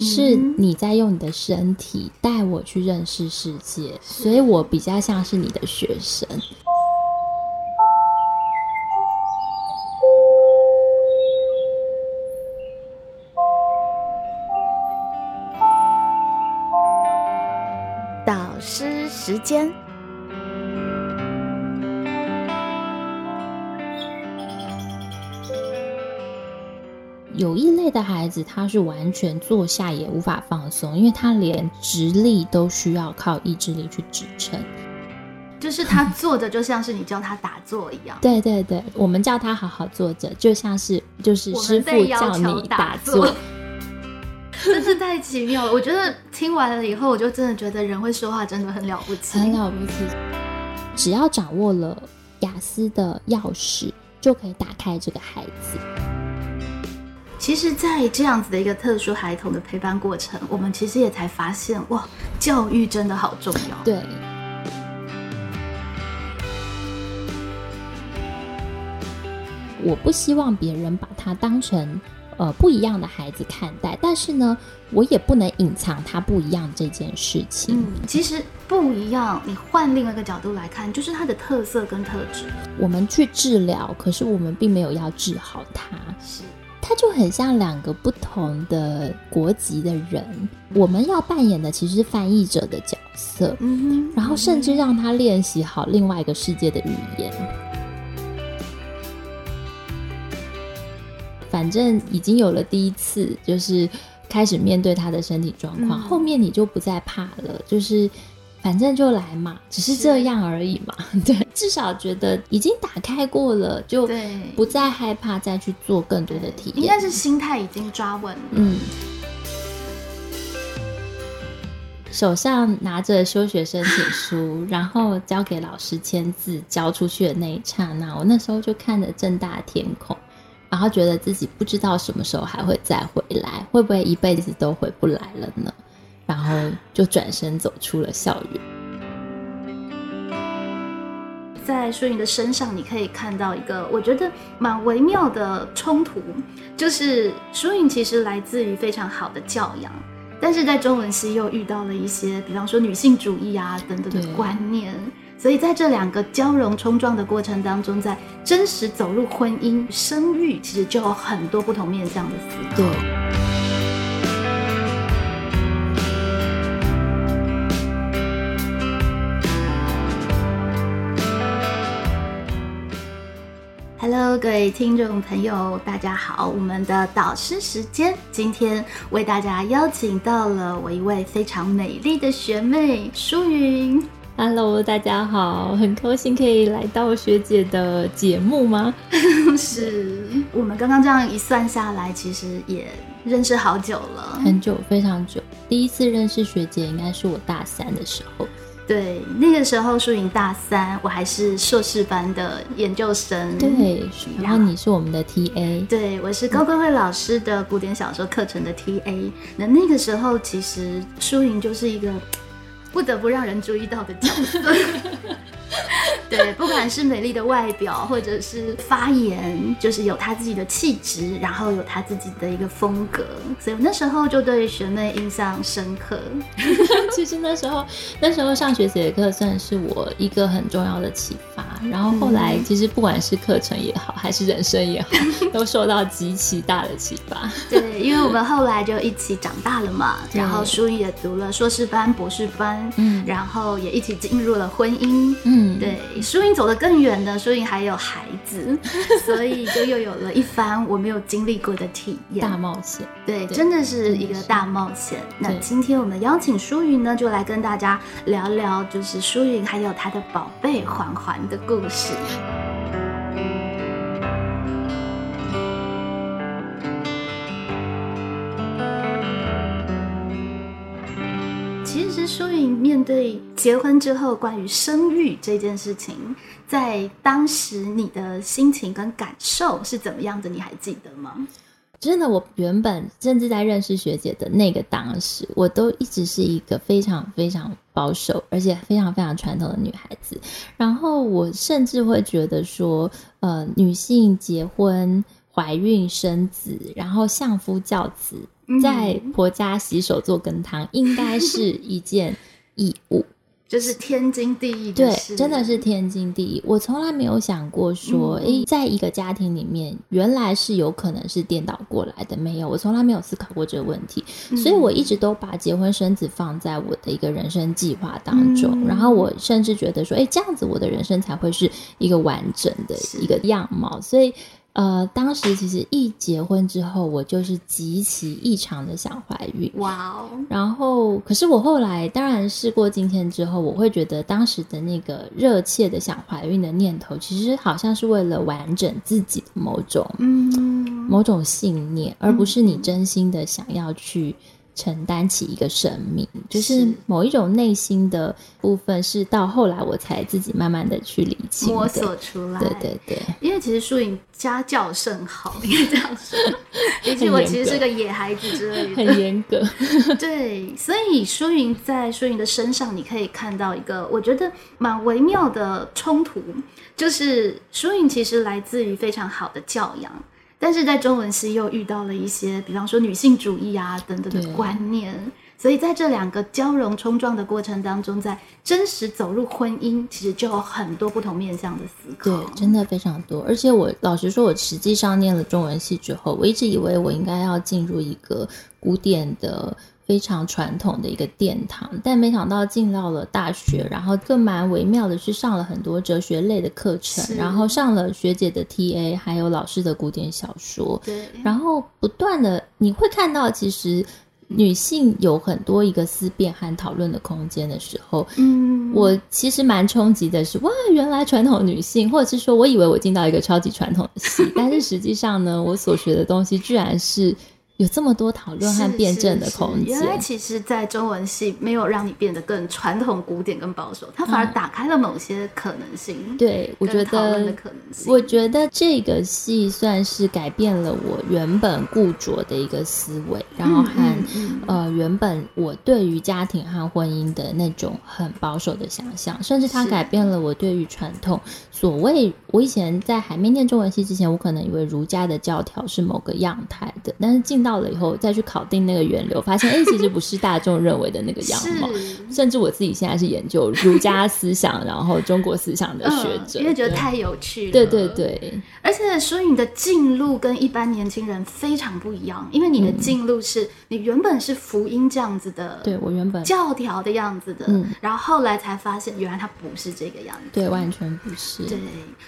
是你在用你的身体带我去认识世界，所以我比较像是你的学生。导师时间。有一类的孩子，他是完全坐下也无法放松，因为他连直立都需要靠意志力去支撑。就是他坐着，就像是你教他打坐一样。对对对，我们叫他好好坐着，就像是就是师傅叫你打坐。真是太奇妙了！我觉得听完了以后，我就真的觉得人会说话真的很了不起，很了不起。只要掌握了雅思的钥匙，就可以打开这个孩子。其实，在这样子的一个特殊孩童的陪伴过程，我们其实也才发现，哇，教育真的好重要。对，我不希望别人把他当成呃不一样的孩子看待，但是呢，我也不能隐藏他不一样这件事情。嗯，其实不一样，你换另外一个角度来看，就是他的特色跟特质。我们去治疗，可是我们并没有要治好他。是。他就很像两个不同的国籍的人，我们要扮演的其实是翻译者的角色，嗯，然后甚至让他练习好另外一个世界的语言。反正已经有了第一次，就是开始面对他的身体状况，后面你就不再怕了，就是。反正就来嘛，只是这样而已嘛。对，至少觉得已经打开过了，就不再害怕再去做更多的体验。应该是心态已经抓稳了。嗯，手上拿着休学申请书，然后交给老师签字，交出去的那一刹那，我那时候就看着正大天空，然后觉得自己不知道什么时候还会再回来，会不会一辈子都回不来了呢？然后就转身走出了校园。在舒云的身上，你可以看到一个我觉得蛮微妙的冲突，就是舒云其实来自于非常好的教养，但是在中文系又遇到了一些，比方说女性主义啊等等的观念，所以在这两个交融冲撞的过程当中，在真实走入婚姻生育，其实就有很多不同面向的思考。对。各位听众朋友，大家好！我们的导师时间，今天为大家邀请到了我一位非常美丽的学妹舒云。Hello，大家好，很高兴可以来到学姐的节目吗？是我们刚刚这样一算下来，其实也认识好久了，很久，非常久。第一次认识学姐，应该是我大三的时候。对，那个时候舒莹大三，我还是硕士班的研究生。对，然后你是我们的 T A。对，我是高贵慧老师的古典小说课程的 T A。那那个时候，其实舒莹就是一个不得不让人注意到的角色。对，不管是美丽的外表，或者是发言，就是有她自己的气质，然后有她自己的一个风格，所以那时候就对学妹印象深刻。其实那时候，那时候上学姐的课算是我一个很重要的启发。然后后来，其实不管是课程也好，还是人生也好，都受到极其大的启发。对，因为我们后来就一起长大了嘛，然后书也读了硕士班、博士班，嗯，然后也一起进入了婚姻，嗯，对。舒云走得更远的，舒云还有孩子，所以就又有了一番我没有经历过的体验，大冒险。对，真的是一个大冒险。那今天我们邀请舒云呢，就来跟大家聊聊，就是舒云还有她的宝贝环环的故事。舒颖面对结婚之后关于生育这件事情，在当时你的心情跟感受是怎么样的？你还记得吗？真的，我原本甚至在认识学姐的那个当时，我都一直是一个非常非常保守，而且非常非常传统的女孩子。然后我甚至会觉得说，呃，女性结婚、怀孕、生子，然后相夫教子。在婆家洗手做羹汤，应该是一件义务。就是天经地义的事，对，真的是天经地义。我从来没有想过说，诶，在一个家庭里面，原来是有可能是颠倒过来的，没有，我从来没有思考过这个问题。所以我一直都把结婚生子放在我的一个人生计划当中。然后我甚至觉得说，诶，这样子我的人生才会是一个完整的一个样貌。所以。呃，当时其实一结婚之后，我就是极其异常的想怀孕。哇哦！然后，可是我后来当然试过今天之后，我会觉得当时的那个热切的想怀孕的念头，其实好像是为了完整自己的某种嗯某种信念，而不是你真心的想要去。承担起一个生命，就是某一种内心的部分，是到后来我才自己慢慢的去理清、摸索出来。对对对，因为其实淑颖家教甚好，应该这样说。毕竟我其实是个野孩子之类的，很严格。对，所以淑颖在淑颖的身上，你可以看到一个我觉得蛮微妙的冲突，就是淑颖其实来自于非常好的教养。但是在中文系又遇到了一些，比方说女性主义啊等等的观念，所以在这两个交融冲撞的过程当中，在真实走入婚姻，其实就有很多不同面向的思考。对，真的非常多。而且我老实说，我实际上念了中文系之后，我一直以为我应该要进入一个古典的。非常传统的一个殿堂，但没想到进到了大学，然后更蛮微妙的是上了很多哲学类的课程，然后上了学姐的 TA，还有老师的古典小说，对，然后不断的你会看到，其实女性有很多一个思辨和讨论的空间的时候，嗯，我其实蛮冲击的是，哇，原来传统女性，或者是说我以为我进到一个超级传统的系，但是实际上呢，我所学的东西居然是。有这么多讨论和辩证的空间。原来其实，在中文系没有让你变得更传统、古典、跟保守，它反而打开了某些可能性。对，我觉得，我觉得这个系算是改变了我原本固着的一个思维，然后和呃原本我对于家庭和婚姻的那种很保守的想象，甚至它改变了我对于传统所谓我以前在还没念中文系之前，我可能以为儒家的教条是某个样态的，但是进到到了以后再去考定那个源流，发现哎，其实不是大众认为的那个样貌。甚至我自己现在是研究儒家思想，然后中国思想的学者，因为觉得太有趣了。对对对，而且所以你的进路跟一般年轻人非常不一样，因为你的进路是你原本是福音这样子的，对我原本教条的样子的，然后后来才发现原来它不是这个样子，对，完全不是。对，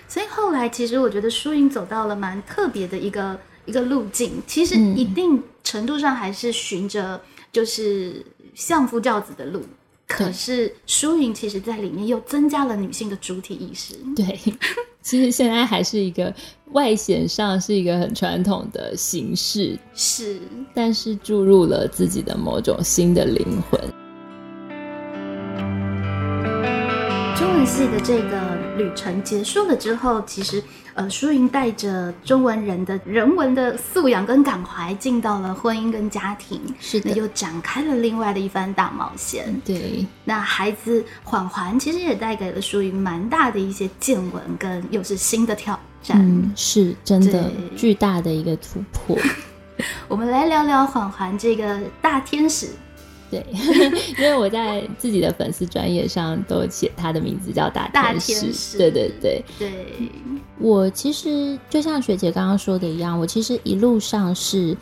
所以后来其实我觉得淑英走到了蛮特别的一个。一个路径，其实一定程度上还是循着就是相夫教子的路，可是输赢其实在里面又增加了女性的主体意识。对，其实现在还是一个外显上是一个很传统的形式，是，但是注入了自己的某种新的灵魂。中文系的这个旅程结束了之后，其实。呃，舒云带着中文人的人文的素养跟感怀，进到了婚姻跟家庭，是的，又展开了另外的一番大冒险。对，那孩子缓缓其实也带给了舒云蛮大的一些见闻，跟又是新的挑战。嗯，是真的巨大的一个突破。我们来聊聊缓缓这个大天使。对，因为我在自己的粉丝专业上都写他的名字叫大天使。对对对对，我其实就像学姐刚刚说的一样，我其实一路上是。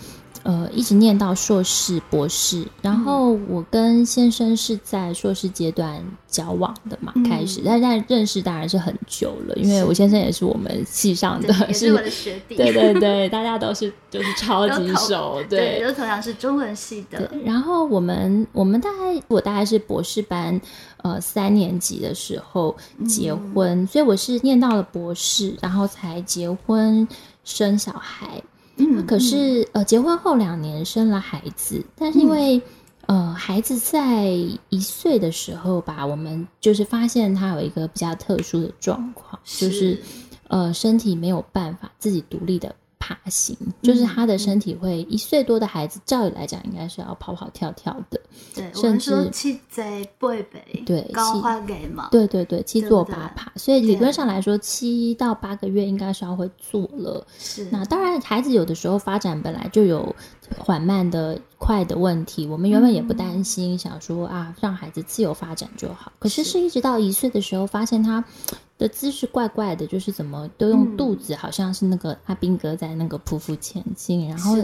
呃，一直念到硕士、博士，然后我跟先生是在硕士阶段交往的嘛，开始，但但认识当然是很久了，因为我先生也是我们系上的，是我的学弟，对对对，大家都是就是超级熟，对，都同样是中文系的。然后我们我们大概我大概是博士班，呃，三年级的时候结婚，所以我是念到了博士，然后才结婚生小孩。嗯，可是呃，结婚后两年生了孩子，但是因为呃，孩子在一岁的时候吧，我们就是发现他有一个比较特殊的状况，就是呃，身体没有办法自己独立的。爬行，就是他的身体会一岁多的孩子，照理来讲应该是要跑跑跳跳的，对，我甚至七贼背背，对高花给嘛，对对对，七坐八爬，所以理论上来说，七到八个月应该是要会坐了。是。那当然，孩子有的时候发展本来就有缓慢的、快的问题，我们原本也不担心，想说啊，让孩子自由发展就好。可是是。是一直到一岁的时候，发现他的姿势怪怪的，就是怎么都用嗯。肚子，好像是那个阿兵哥在那个匍匐前进，然后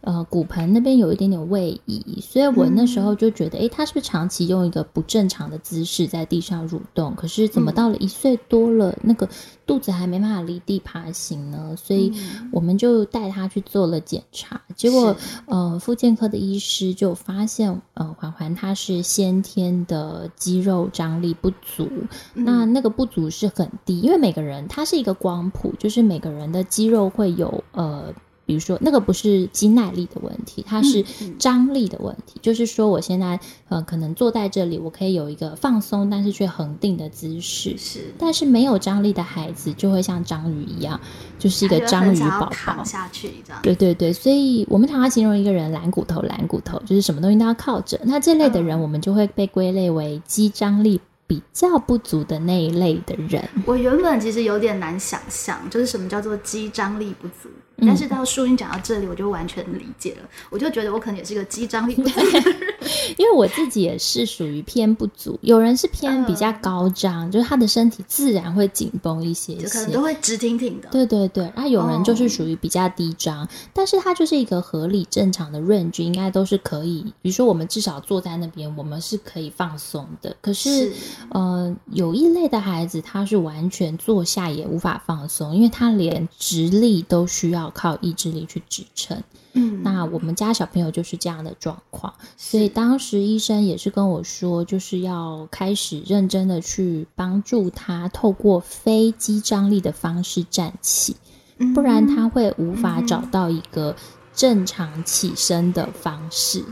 呃骨盆那边有一点点位移，所以我那时嗯。候就觉得，诶，他是不是长期用一个不正常的姿势在地上蠕动？可是怎么嗯。到了一岁多了，那个肚子还没办法离地爬行呢？所以嗯。我们就带他去做了检查，结果呃，复健科的医师就发现，呃，环环他是先天的肌肉张力不足，嗯。那那个不足是很低，因为每个人他是一个光谱，就是每个人的肌肉会有呃。比如说，那个不是肌耐力的问题，它是张力的问题。就是说，我现在呃，可能坐在这里，我可以有一个放松，但是却恒定的姿势。是但是没有张力的孩子，就会像章鱼一样，就是一个章鱼宝宝。下去，对对对，所以我们常常形容一个人懒骨头，懒骨头就是什么东西都要靠着。那这类的人，嗯我们就会被归类为肌张力比较不足的那一类的人。我原本其实有点难想象，就是什么叫做肌张力不足。嗯但是到淑英讲到这里，我就完全理解了。我就觉得我可能也是个肌张力不足的人。因为我自己也是属于偏不足，有人是偏比较高张，就是他的身体自然会紧绷一些就可能些都。会直挺挺的。对对对，然后有人就是哦属于比较低张，但是他就是一个合理正常的 range，应该都是可以。比如说我们至少坐在那边，我们是可以放松的。可是，是呃，有一类的孩子他是完全坐下也无法放松，因为他连直立都需要靠意志力去支撑。嗯，那我们家小朋友就是这样的状况，所以当时医生也是跟我说，就是要开始认真的去帮助他，透过非肌张力的方式站起，嗯。不然他会无法找到一个正常起身的方式。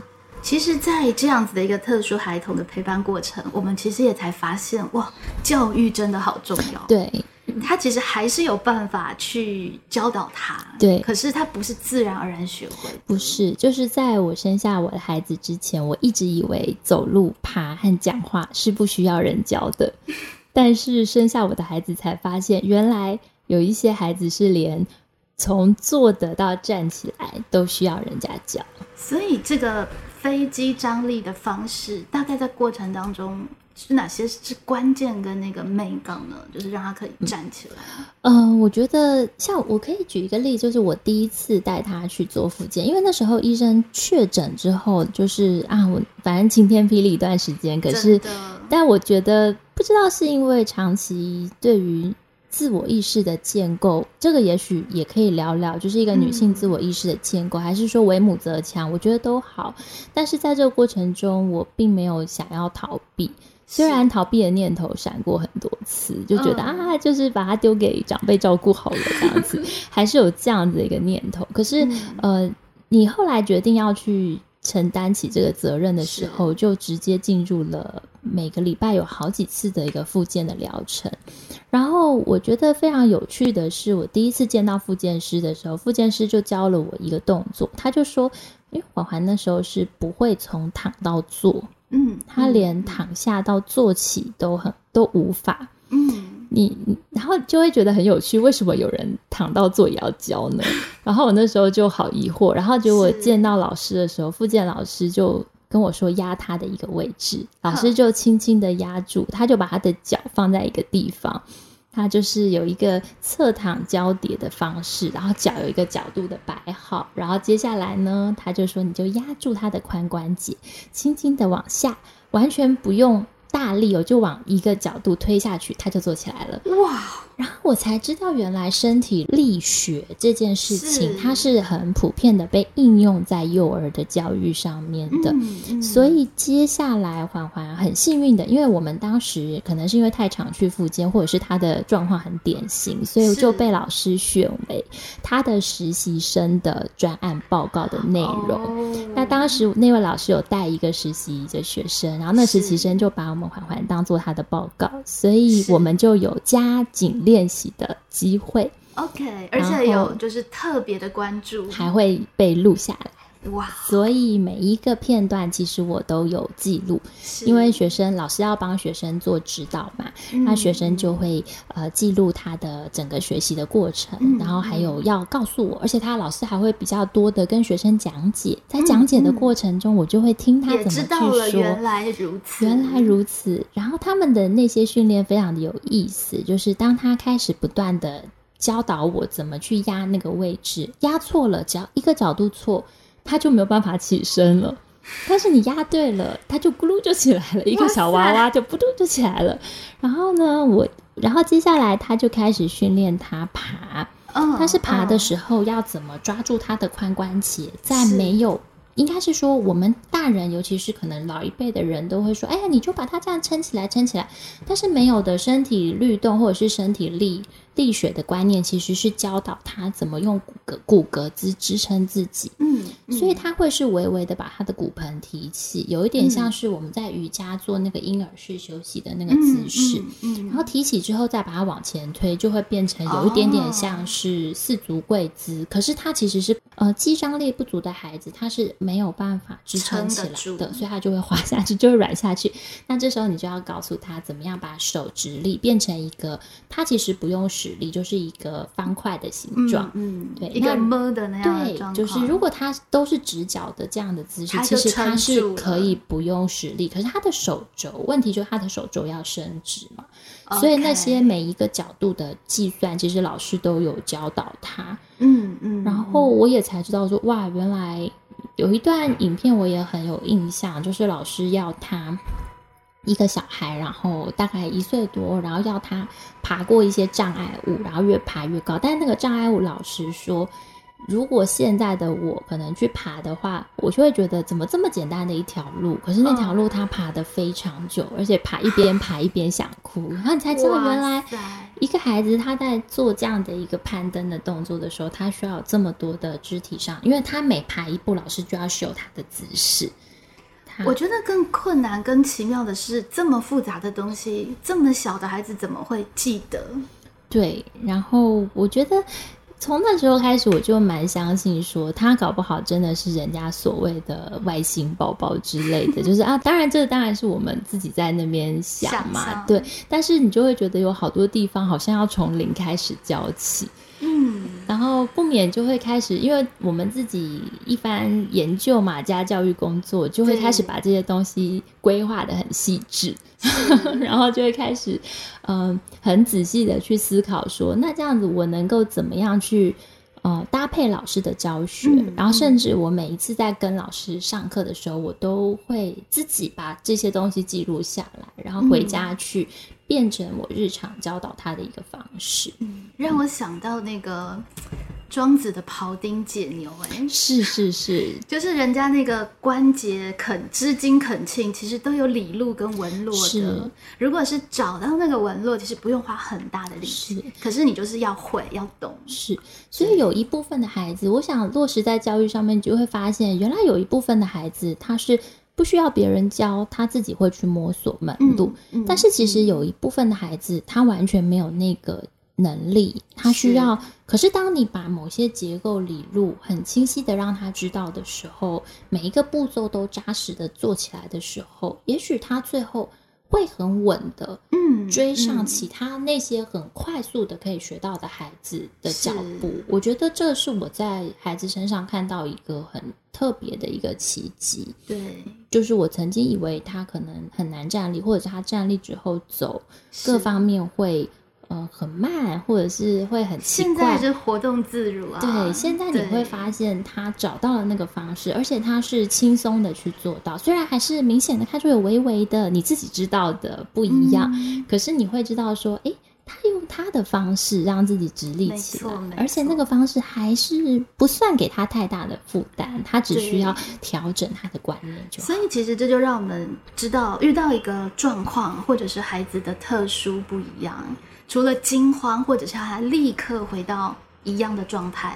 其实，在这样子的一个特殊孩童的陪伴过程，我们其实也才发现，哇，教育真的好重要。对他其实还是有办法去教导他，对可是他不是自然而然学会的，不是，就是在我生下我的孩子之前，我一直以为走路、爬和讲话是不需要人教的，但是生下我的孩子才发现，原来有一些孩子是连从坐的到站起来都需要人家教。所以这个飞机张力的方式，大概在过程当中是哪些是关键跟那个美感呢？就是让他可以站起来。嗯、我觉得像我可以举一个例，就是我第一次带他去做复健，因为那时候医生确诊之后，就是啊，我反正晴天霹雳一段时间，可是但我觉得不知道是因为长期对于自我意识的建构，这个也许也可以聊聊，就是一个女性嗯自我意识的建构，还是说为母则强，我觉得都好。但是在这个过程中，我并没有想要逃避。虽然逃避的念头闪过很多次，就觉得、嗯啊，就是把它丢给长辈照顾好了这样子，还是有这样子的一个念头。可是，嗯呃，你后来决定要去承担起这个责任的时候，就直接进入了每个礼拜有好几次的一个复健的疗程。然后我觉得非常有趣的是，我第一次见到复健师的时候，复健师就教了我一个动作，他就说，因为环环那时候是不会从躺到坐，嗯，他连嗯躺下到坐起都很都无法。嗯你，然后就会觉得很有趣，为什么有人躺到坐也要教呢？然后我那时候就好疑惑，然后结果是见到老师的时候，复健老师就跟我说压他的一个位置，老师就轻轻的压住，他就把他的脚放在一个地方。他就是有一个侧躺交叠的方式，然后脚有一个角度的摆好，然后接下来呢，他就说你就压住他的髋关节，轻轻的往下，完全不用大力哦，就往一个角度推下去，他就坐起来了。哇，然后我才知道，原来身体力学这件事情，它是很普遍的被应用在幼儿的教育上面的。嗯嗯所以接下来环环很幸运的，因为我们当时可能是因为太常去复健，或者是他的状况很典型，所以就被老师选为他的实习生的专案报告的内容。哦那当时那位老师有带一个实习的学生，然后那实习生就把我们环环当做他的报告，所以我们就有加紧练习的机会。OK，而且有就是特别的关注，还会被录下来。哇！所以每一个片段其实我都有记录，因为学生老师要帮学生做指导嘛，那学生就会呃记录他的整个学习的过程，然后还有要告诉我，而且他老师还会比较多的跟学生讲解，在讲解的过程中，我就会听他怎么去说。原来如此，原来如此。然后他们的那些训练非常的有意思，就是当他开始不断的教导我怎么去压那个位置，压错了，只要一个角度错。他就没有办法起身了，但是你压对了，他就咕噜就起来了，一个小娃娃就咕噜就起来了。然后呢，我，然后接下来他就开始训练他爬，但是爬的时候要怎么抓住他的髋关节，在没有。应该是说，我们大人，尤其是可能老一辈的人都会说：“哎呀，你就把它这样撑起来，撑起来。”但是没有的身体律动或者是身体力力学的观念，其实是教导他怎么用骨骼骨骼支支撑自己。嗯，所以他会是微微的把他的骨盆提起，有一点像是我们在瑜伽做那个婴儿式休息的那个姿势。嗯，然后提起之后再把它往前推，就会变成有一点点像是四足跪姿。可是他其实是呃肌张力不足的孩子，他是。没有办法支撑起来的，所以他就会滑下去，就会软下去。那这时候你就要告诉他，怎么样把手直立变成一个，他其实不用使力，就是一个方块的形状。嗯，对，一个么的那样对，就是如果他都是直角的这样的姿势，其实他是可以不用使力。可是他的手肘，问题就是他的手肘要伸直嘛。所以那些每一个角度的计算，其实老师都有教导他。嗯嗯，然后我也才知道说，哇，原来。有一段影片我也很有印象，就是老师要他一个小孩，然后大概一岁多，然后要他爬过一些障碍物，然后越爬越高。但是那个障碍物，老实说。如果现在的我可能去爬的话，我就会觉得怎么这么简单的一条路，可是那条路他爬的非常久，而且爬一边 爬一边想哭，然后你才知道原来一个孩子他在做这样的一个攀登的动作的时候，他需要这么多的肢体上，因为他每爬一步，老师就要秀他的姿势。我觉得更困难、更奇妙的是，这么复杂的东西，这么小的孩子怎么会记得？对，然后我觉得。从那时候开始，我就蛮相信说他搞不好真的是人家所谓的外星宝宝之类的，就是啊，当然这当然是我们自己在那边想嘛，对。但是你就会觉得有好多地方好像要从零开始教起，嗯，然后不免就会开始，因为我们自己一番研究马家教育工作，就会开始把这些东西规划的很细致。然后就会开始，嗯，很仔细的去思考，说那这样子我能够怎么样去，呃，搭配老师的教学，然后甚至我每一次在跟老师上课的时候，我都会自己把这些东西记录下来，然后回家去变成我日常教导他的一个方式。嗯，让我想到那个。庄子的庖丁解牛，哎，是是是，就是人家那个关节肯织金肯磬，其实都有理路跟纹络的。如果是找到那个纹络，其实不用花很大的力气，可是你就是要会要懂。是，所以有一部分的孩子，我想落实在教育上面，就会发现，原来有一部分的孩子，他是不需要别人教，他自己会去摸索门路。但是其实有一部分的孩子，他完全没有那个。能力，他需要。可是，当你把某些结构理路很清晰的让他知道的时候，每一个步骤都扎实的做起来的时候，也许他最后会很稳的，嗯，追上其他那些很快速的可以学到的孩子的脚步。我觉得这是我在孩子身上看到一个很特别的一个奇迹。对，就是我曾经以为他可能很难站立，或者是他站立之后走各方面会。嗯，很慢，或者是会很奇怪。现在是活动自如啊。对，现在你会发现他找到了那个方式，而且他是轻松的去做到。虽然还是明显的看出有微微的你自己知道的不一样，可是你会知道说，哎，他用他的方式让自己直立起来，而且那个方式还是不算给他太大的负担，他只需要调整他的观念就好。所以其实这就让我们知道，遇到一个状况或者是孩子的特殊不一样。除了惊慌，或者是他立刻回到一样的状态，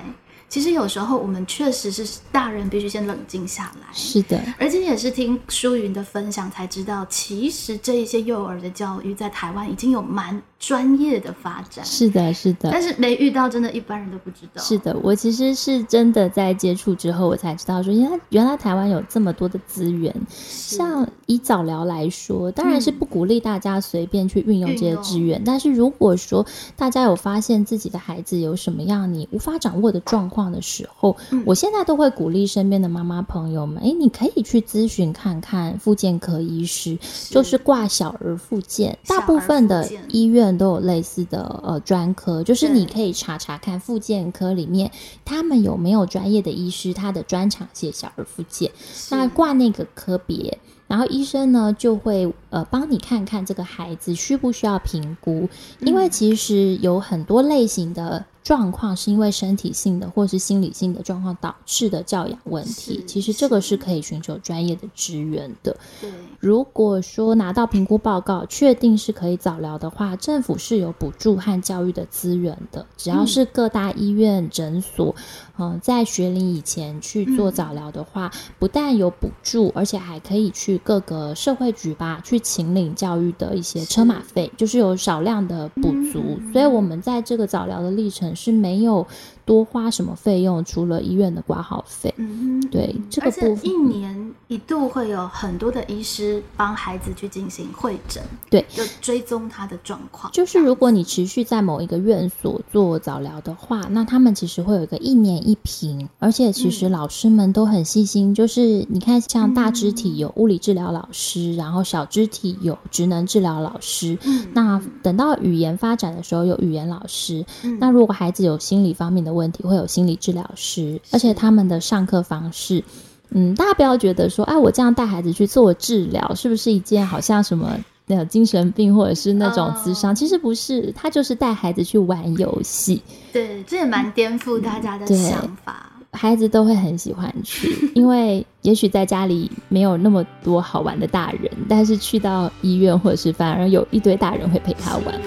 其实有时候我们确实是大人必须先冷静下来。是的，而且也是听舒云的分享才知道，其实这一些幼儿的教育在台湾已经有蛮专业的发展。是的，是的。但是没遇到，真的一般人都不知道。是的，我其实是真的在接触之后，我才知道说，原来原来台湾有这么多的资源。像以早疗来说，当然是不鼓励大家随便去运用这些资源。但是如果说大家有发现自己的孩子有什么样你无法掌握的状况的时候，我现在都会鼓励身边的妈妈朋友们，哎，你可以去咨询看看复健科医师，就是挂小儿复健，大部分的医院都有类似的呃专科，就是你可以查查看复健科里面他们有没有专业的医师，他的专长写小儿复健，那挂那个科别。然后医生呢就会呃帮你看看这个孩子需不需要评估，因为其实有很多类型的。状况是因为身体性的或是心理性的状况导致的教养问题，其实这个是可以寻求专业的支援的。对，如果说拿到评估报告，确定是可以早疗的话，政府是有补助和教育的资源的。只要是各大医院诊所，嗯，在学龄以前去做早疗的话，不但有补助，而且还可以去各个社会局吧去请领教育的一些车马费，就是有少量的补足。所以，我们在这个早疗的历程。是没有。多花什么费用？除了医院的挂号费，嗯，对这个部分，一年一度会有很多的医师帮孩子去进行会诊，对，就追踪他的状况。就是如果你持续在某一个院所做早疗的话，那他们其实会有一个一年一评，而且其实老师们都很细心。就是你看，像大肢体有物理治疗老师，然后小肢体有职能治疗老师，那等到语言发展的时候有语言老师。那如果孩子有心理方面的，问题会有心理治疗师，而且他们的上课方式，嗯，大家不要觉得说，哎，我这样带孩子去做治疗，是不是一件好像什么那精神病或者是那种智商？其实不是，他就是带孩子去玩游戏。对，这也蛮颠覆大家的想法。孩子都会很喜欢去，因为也许在家里没有那么多好玩的大人，但是去到医院或者是反而有一堆大人会陪他玩。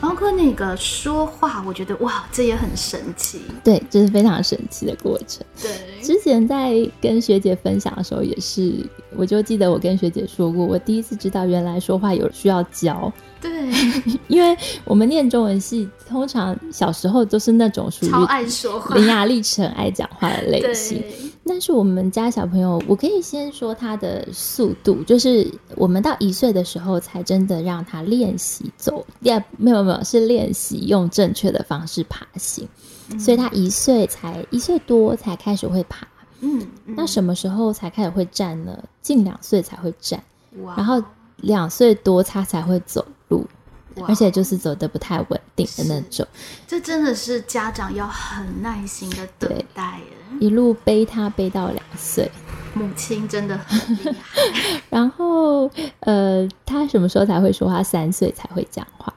包括那个说话，我觉得哇，这也很神奇。对，这是非常神奇的过程。对，之前在跟学姐分享的时候，也是，我就记得我跟学姐说过，我第一次知道原来说话有需要教。对，因为我们念中文系，通常小时候都是那种属于超爱说话、伶牙俐齿、爱讲话的类型。但是我们家小朋友，我可以先说他的速度，就是我们到一岁的时候才真的让他练习走，也没有没有是练习用正确的方式爬行，所以他一岁才一岁多才开始会爬。嗯，那什么时候才开始会站呢？近两岁才会站，然后两岁多他才会走路。而且就是走的不太稳定的那种，这真的是家长要很耐心的等待一路背他背到两岁，母亲真的很厉害。然后呃，他什么时候才会说话？三岁才会讲话。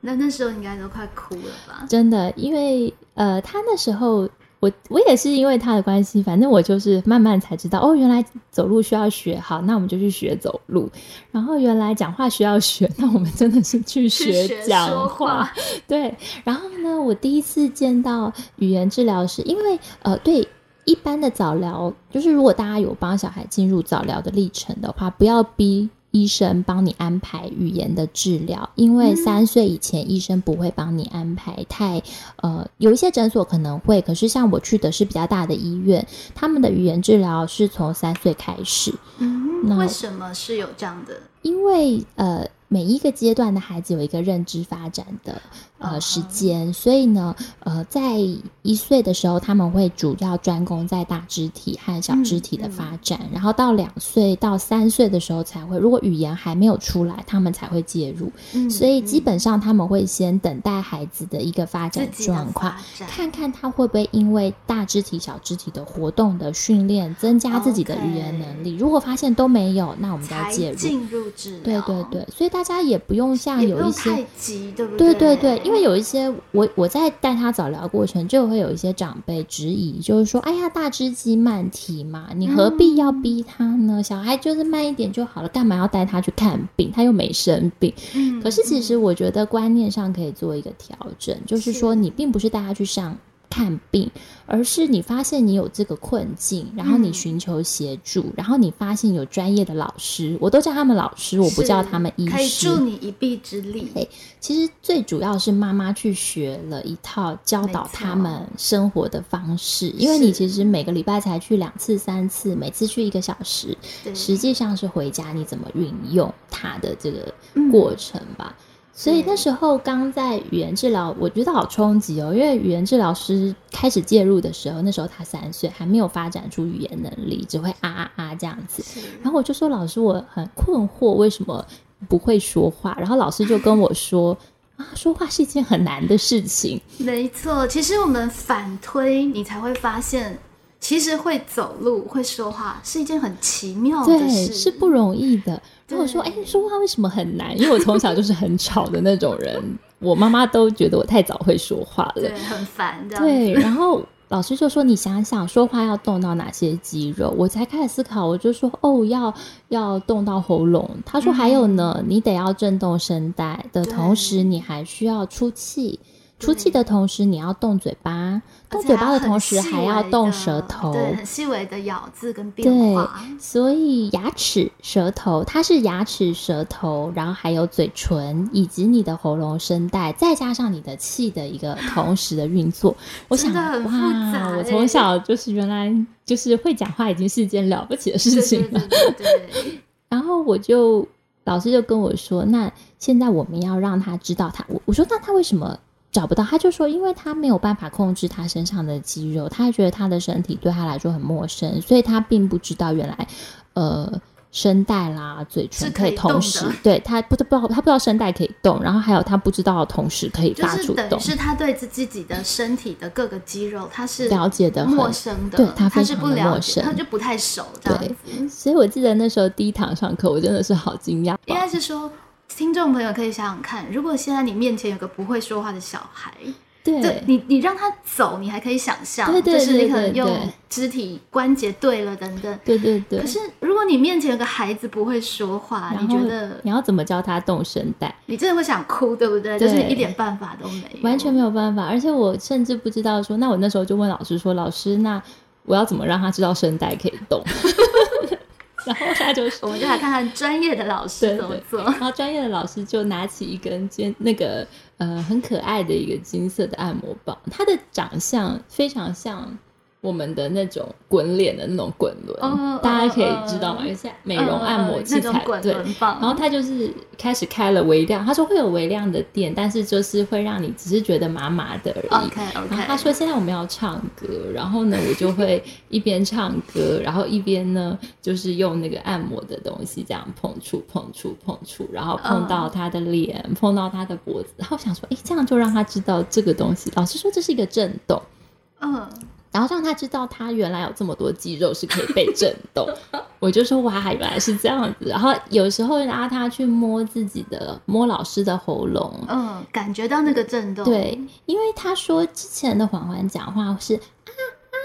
那那时候应该都快哭了吧？真的，因为呃，他那时候。我我也是因为他的关系，反正我就是慢慢才知道哦，原来走路需要学好，那我们就去学走路。然后原来讲话需要学，那我们真的是去学讲话。对，然后呢，我第一次见到语言治疗师，因为呃，对一般的早疗，就是如果大家有帮小孩进入早疗的历程的话，不要逼。医生帮你安排语言的治疗，因为三岁以前医生不会帮你安排太呃，有一些诊所可能会，可是像我去的是比较大的医院，他们的语言治疗是从三岁开始。嗯，为什么是有这样的？因为呃。每一个阶段的孩子有一个认知发展的呃时间，所以呢，呃，在一岁的时候，他们会主要专攻在大肢体和小肢体的发展，然后到两岁到三岁的时候才会，如果语言还没有出来，他们才会介入。所以基本上他们会先等待孩子的一个发展状况，看看他会不会因为大肢体、小肢体的活动的训练增加自己的语言能力。如果发现都没有，那我们就要介入进入治疗。对对对，所以。大家也不用像有一些太急，对不对对对对，因为有一些我我在带他早疗过程，就会有一些长辈质疑，就是说，哎呀，大只鸡慢提嘛，你何必要逼他呢？小孩就是慢一点就好了，干嘛要带他去看病？他又没生病。嗯可是其实我觉得观念上可以做一个调整，就是说你并不是带他去上。看病，而是你发现你有这个困境，然后你嗯。寻求协助，然后你发现有专业的老师，我都叫他们老师，我不叫他们医师，可以助你一臂之力。对其实最主要是妈妈去学了一套教导他们生活的方式，因为你其实每个礼拜才去两次、三次，每次去一个小时，对。实际上是回家你怎么运用它的这个嗯。过程吧。所以那时候刚在语言治疗，我觉得好冲击哦，因为语言治疗师开始介入的时候，那时候他三岁，还没有发展出语言能力，只会啊啊啊这样子。然后我就说老师，我很困惑，为什么不会说话？然后老师就跟我说啊，说话是一件很难的事情。没错，其实我们反推，你才会发现，其实会走路、会说话是一件很奇妙的对，事，是不容易的。然后我说，对哎，说话为什么很难？因为我从小就是很吵的那种人，我妈妈都觉得我太早会说话了。对，很烦的对，然后老师就说：“你想想，说话要动到哪些肌肉？”我才开始思考，我就说：“哦，要要动到喉咙。”他说：“还有呢，你得要震动声带的同时，你还需要出气。出气的同时，你要动嘴巴，动嘴巴的同时还要动舌头。对，很细微的咬字跟变化对化。，所以牙齿、舌头，它是牙齿、舌头，然后还有嘴唇以及你的喉咙声带，再加上你的气的一个同时的运作。我想，哇，我欸从小就是原来就是会讲话，已经是一件了不起的事情了。对对对对，然后我就老师就跟我说，那现在我们要让他知道他，我我说那他为什么找不到？他就说，因为他没有办法控制他身上的肌肉，他觉得他的身体对他来说很陌生，所以他并不知道原来，呃。声带啦，嘴唇可以以同时，对他不知不知道他不知道声带可以动，然后还有他不知道同时可以发出动，是他对自自己的身体的各个肌肉，他是了解的很陌生的，对他他是非常的不了解，陌生他就不太熟这样对子。所以我记得那时候第一堂上课，我真的是好惊讶，应该是说，听众朋友可以想想看，如果现在你面前有个不会说话的小孩，对对你，你让他走，你还可以想象，对对就是你可能用肢体关节对了等等。对对对可。是如果你面前有个孩子不会说话，你觉得你要怎么教他动声带？你真的会想哭，对不对？对就是你一点办法都没有，完全没有办法，而且我甚至不知道说，那我那时候就问老师说，老师，那我要怎么让他知道声带可以动？然后他就说，我们就来看看专业的老师怎么做。然后专业的老师就拿起一根尖那个呃很可爱的一个金色的按摩棒，它的长相非常像我们的那种滚脸的那种滚轮，哦大家可以哦知道吗？哦有些美容按摩器材，然后他就是开始开了微量，他说会有微量的电，但是就是会让你只是觉得麻麻的而已。OK 然后他说现在我们要唱歌，然后呢我就会一边唱歌，然后一边呢就是用那个按摩的东西这样碰触碰触碰触，然后碰到他的脸，碰到他的脖子，然后我想说，哎，这样就让他知道这个东西。老师说这是一个震动。嗯，然后让他知道他原来有这么多肌肉是可以被震动，我就说哇，原来是这样子。然后有时候拉他去摸自己的摸老师的喉咙，嗯，感觉到那个震动，对，因为他说之前的缓缓讲话是啊啊，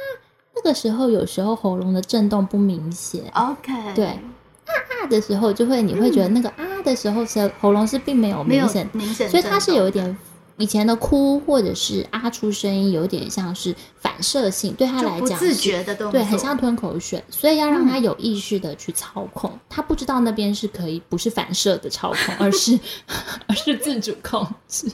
那个时候有时候喉咙的震动不明显，，OK，对啊啊的时候就会你会觉得那个啊的时候是喉咙是并没有明显明显的，所以它是有一点以前的哭或者是啊出声音，有点像是反射性，对他来讲自觉的动作，对，很像吞口水，所以要让他有意识的去操控。他不知道那边是可以不是反射的操控，而是 而是自主控制。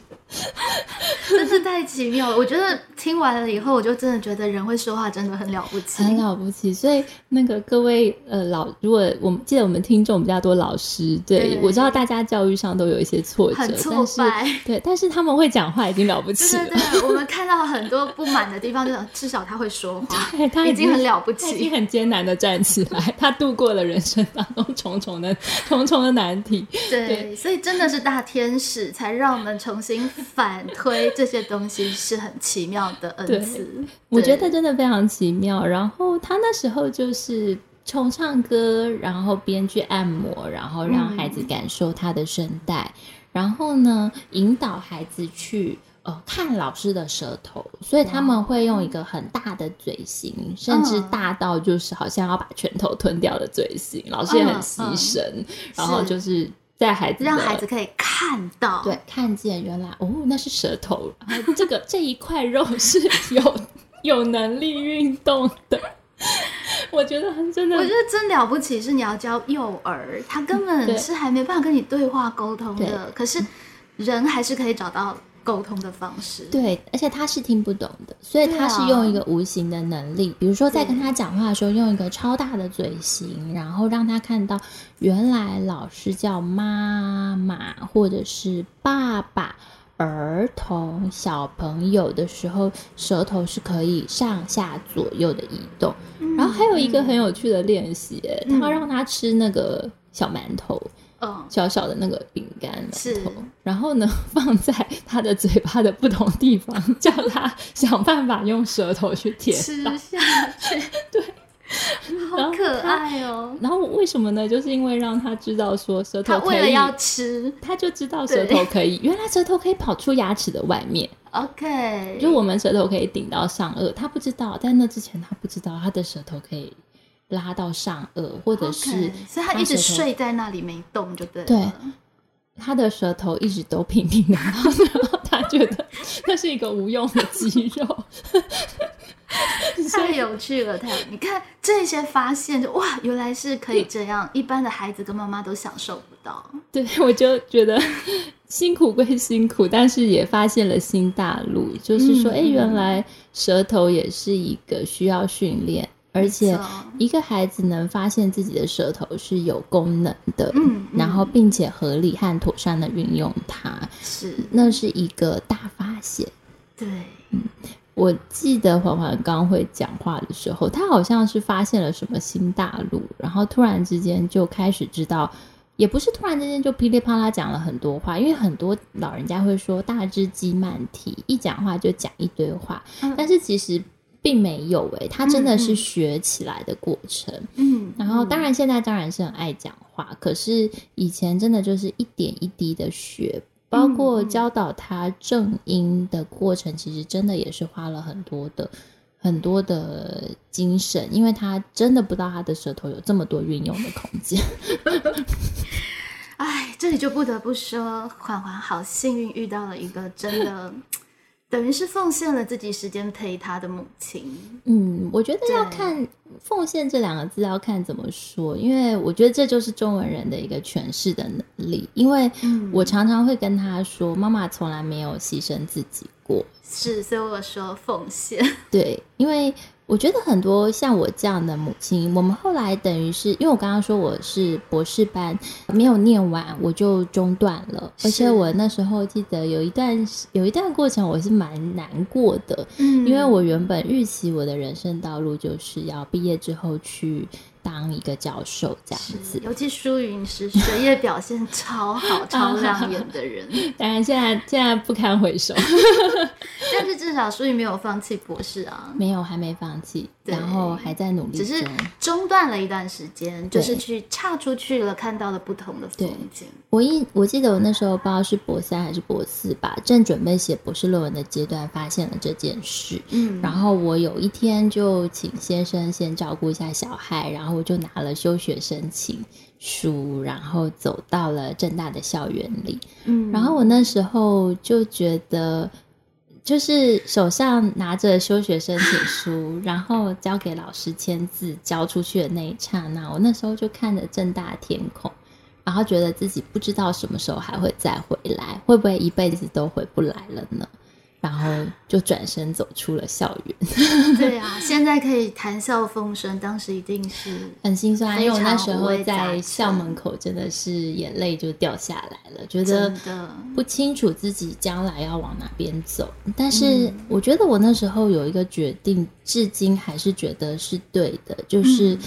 真是太奇妙了。我觉得听完了以后，我就真的觉得人会说话真的很了不起，很了不起。所以那个各位呃老，如果我们记得我们听众比较多老师，对对我知道大家教育上都有一些挫折，很挫但是败。对，但是他们会讲话已经了不起了。对对，我们看到很多不满的地方，就至少他会说话，对他已经很了不他已经起。很艰难的站起来，他度过了人生当中重重的 重重的难题。对，所以真的是大天使，才让我们重新反推这些东西是很奇妙的恩赐。我觉对得真的非常奇妙。然后他那时候就是从唱歌，然后边去按摩，然后让孩子感受他的声带，然后呢，引导孩子去呃看老师的舌头，所以他们会用一个很大的嘴型，甚至大到就是好像要把拳头吞掉的嘴型，老师也很牺牲，然后就是在孩子让孩子可以看到，对，看见原来哦那是舌头，然 后这个这一块肉是有有能力运动的。我觉得很真的，我觉得真了不起，是你要教幼儿，他根本是还没办法跟你对话沟通的，可是人还是可以找到沟通的方式。对，而且他是听不懂的，所以他是用一个无形的能力，比如说在跟他讲话的时候，用一个超大的嘴型，然后让他看到原来老师叫妈妈或者是爸爸。儿童小朋友的时候，舌头是可以上下左右的移动。然后还有一个很有趣的练习，他让他吃那个小馒头，嗯，小小的那个饼干馒头，然后呢 放在他的嘴巴的不同地方，叫他 想办法用舌头去舔吃下去。对。好可爱哦！然后为什么呢？就是因为让他知道说舌头可以要吃，他就知道舌头可以。原来舌头可以跑出牙齿的外面。OK，就我们舌头可以顶到上颚，他不知道，在那之前他不知道他的舌头可以拉到上颚，或者是所以他一直睡在那里没动，就对。对，他的舌头一直都平平的，然后他觉得那是一个无用的肌肉。太有趣了，太你看这些发现，就哇，原来是可以这样。一般的孩子跟妈妈都享受不到。对，我就觉得辛苦归辛苦，但是也发现了新大陆，就是说，哎，原来舌头也是一个需要训练，而且一个孩子能发现自己的舌头是有功能的，嗯，然后并且合理和妥善的运用它，是那是一个大发现。对，嗯。我记得环环刚会讲话的时候，他好像是发现了什么新大陆，然后突然之间就开始知道，也不是突然之间就噼里啪啦讲了很多话，因为很多老人家会说大只鸡慢啼，一讲话就讲一堆话，但是其实并没有诶，他真的是学起来的过程。嗯，然后当然现在当然是很爱讲话，可是以前真的就是一点一滴的学。包括教导他正音的过程，其实真的也是花了很多的很多的精神，因为他真的不知道他的舌头有这么多运用的空间。哎，这里就不得不说，缓缓好幸运遇到了一个真的。等于是奉献了自己时间陪他的母亲。嗯，我觉得要看“奉献”这两个字要看怎么说，因为我觉得这就是中文人的一个诠释的能力。因为我常常会跟他说：“妈妈从来没有牺牲自己过。”是，所以我说奉献。对，因为。我觉得很多像我这样的母亲，我们后来等于是因为我刚刚说我是博士班没有念完，我就中断了。而且我那时候记得有一段有一段过程，我是蛮难过的，嗯，因为我原本预期我的人生道路就是要毕业之后去。当一个教授这样子，尤其舒云是学业表现超好、超亮眼的人。当然，现在现在不堪回首，但是至少舒云没有放弃博士啊，没有，还没放弃，然后还在努力，只是中断了一段时间，就是去岔出去了，看到了不同的风景。我一我记得我那时候不知道是博三还是博四吧，正准备写博士论文的阶段，发现了这件事。嗯，然后我有一天就请先生先照顾一下小孩，然后。我就拿了休学申请书，然后走到了正大的校园里。嗯，然后我那时候就觉得，就是手上拿着休学申请书，然后交给老师签字交出去的那一刹那，我那时候就看着正大天空，然后觉得自己不知道什么时候还会再回来，会不会一辈子都回不来了呢？然后就转身走出了校园。对啊，现在可以谈笑风生，当时一定是很心酸，因为我那时候在校门口真的是眼泪就掉下来了，觉得不清楚自己将来要往哪边走。但是我觉得我那时候有一个决定，至今还是觉得是对的，就是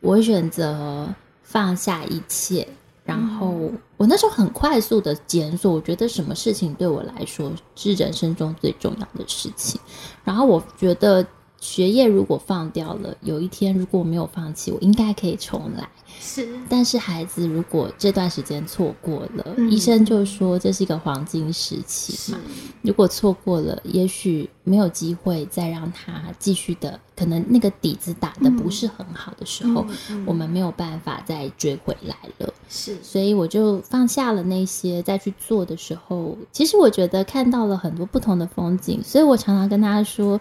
我选择放下一切。然后我那时候很快速的检索，我觉得什么事情对我来说是人生中最重要的事情。然后我觉得学业如果放掉了，有一天如果我没有放弃，我应该可以重来。是，但是孩子如果这段时间错过了，嗯医生就说这是一个黄金时期嘛。如果错过了，也许没有机会再让他继续的，可能那个底子打的不是很好的时候，我们没有办法再追回来了。是所以我就放下了那些，再去做的时候，其实我觉得看到了很多不同的风景。所以我常常跟他说，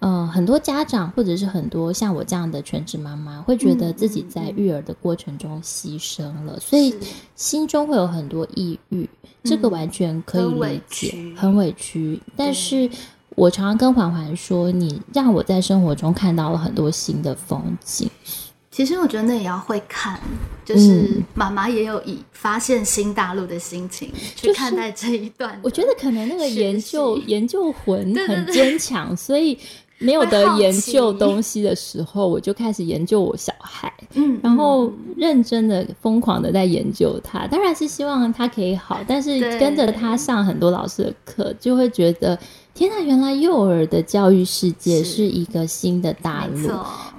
呃，很多家长或者是很多像我这样的全职妈妈，会觉得自己在育儿的过程中牺牲了，所以心中会有很多抑郁，这个完全可以理解，屈很委屈。但是我常常跟环环说，你让我在生活中看到了很多新的风景。其实我觉得那也要会看，就是嗯妈妈也有以发现新大陆的心情去看待这一段。我觉得可能那个研究研究魂很对对对 坚强，所以没有得研究东西的时候，我就开始研究我小孩，嗯，然后嗯认真的、疯狂的在研究他。当然是希望他可以好，但是跟着他上很多老师的课，就会觉得天呐，原来幼儿的教育世界是是一个新的大陆。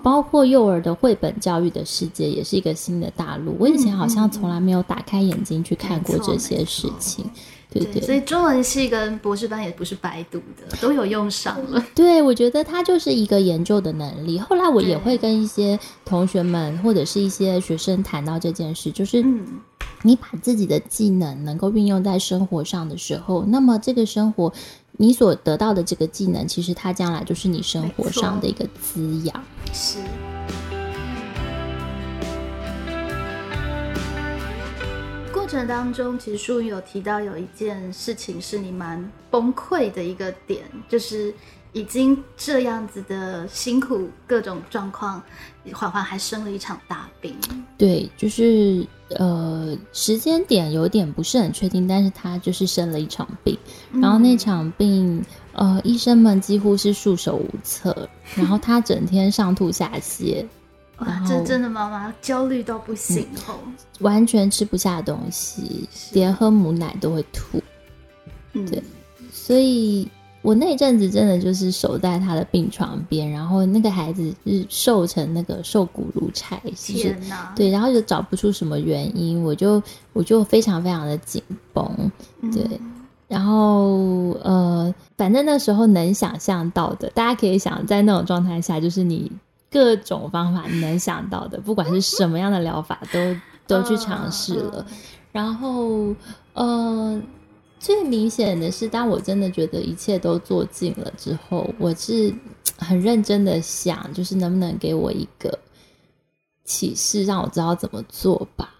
包括幼儿的绘本教育的世界，也是一个新的大陆。我以前好像从来没有打开眼睛去看过这些没事错情，对对，对所以中文系跟博士班也不是白读的，都有用上了。对，我觉得它就是一个研究的能力。后来我也会跟一些同学们或者是一些学生谈到这件事，就是嗯，你把自己的技能能够运用在生活上的时候，那么这个生活你所得到的这个技能，其实它将来就是你生活上的一个滋养。是。过程当中，其实淑云有提到有一件事情是你蛮崩溃的一个点，就是已经这样子的辛苦各种状况，缓缓还生了一场大病。对，就是呃，时间点有点不是很确定，但是他就是生了一场病，然后那嗯场病，呃，医生们几乎是束手无策，然后他整天上吐下泻，哇这真的妈妈焦虑到不行哦。完全吃不下东西，是连喝母奶都会吐，嗯，对所以我那阵子真的就是守在他的病床边，然后那个孩子是瘦成那个瘦骨如柴，就是天哪，对，然后就找不出什么原因，我就我就非常非常的紧绷，嗯对，然后呃，反正那时候能想象到的，大家可以想，在那种状态下，就是你各种方法你能想到的，不管是什么样的疗法，都都去尝试了。嗯然后呃，最明显的是，当我真的觉得一切都做尽了之后，我是很认真的想，就是能不能给我一个启示，让我知道怎么做吧。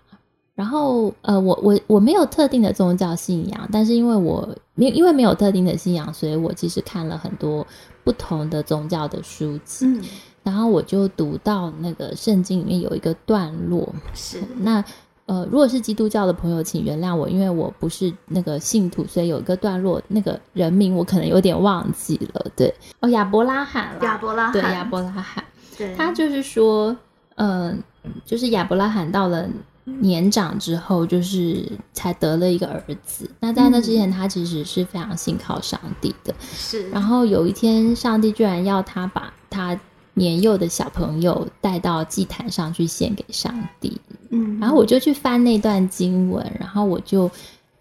然后，呃，我我我没有特定的宗教信仰，但是因为我没有因为没有特定的信仰，所以我其实看了很多不同的宗教的书籍。嗯，然后我就读到那个圣经里面有一个段落，是那呃，如果是基督教的朋友，请原谅我，因为我不是那个信徒，所以有一个段落那个人名我可能有点忘记了。对，哦，亚伯拉罕了，亚伯拉罕，对亚伯拉罕，对，他就是说，嗯、就是亚伯拉罕到了年长之后，就是才得了一个儿子。那在那之前，他其实是非常信靠上帝的。是，然后有一天，上帝居然要他把他年幼的小朋友带到祭坛上去献给上帝。嗯，然后我就去翻那段经文，然后我就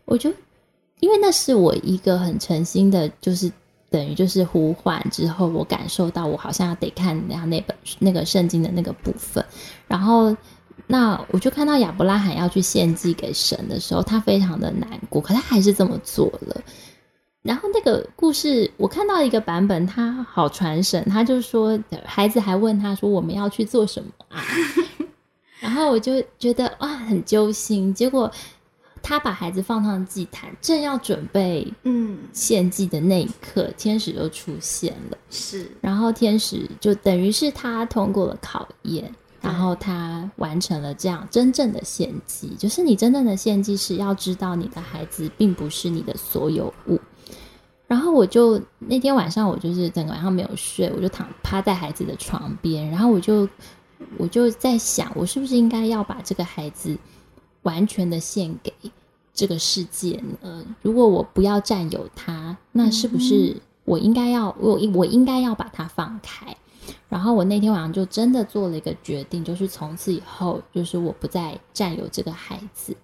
我就因为那是我一个很诚心的，就是等于就是呼唤之后，我感受到我好像得看人家那本那个圣经的那个部分，然后那我就看到亚伯拉罕要去献祭给神的时候，他非常的难过，可他还是这么做了。然后那个故事，我看到一个版本，他好传神，他就说孩子还问他说：“我们要去做什么啊？” 然后我就觉得哇，很揪心。结果他把孩子放上祭坛，正要准备嗯献祭的那一刻，天使就出现了。是，然后天使就等于是他通过了考验，然后他完成了这样真正的献祭。就是你真正的献祭是要知道你的孩子并不是你的所有物。然后我就那天晚上我就是整个晚上没有睡，我就躺趴在孩子的床边，然后我就我就在想，我是不是应该要把这个孩子完全的献给这个世界呢？如果我不要占有他，那是不是我应该要我我应该要把他放开？然后我那天晚上就真的做了一个决定，就是从此以后，就是我不再占有这个孩子。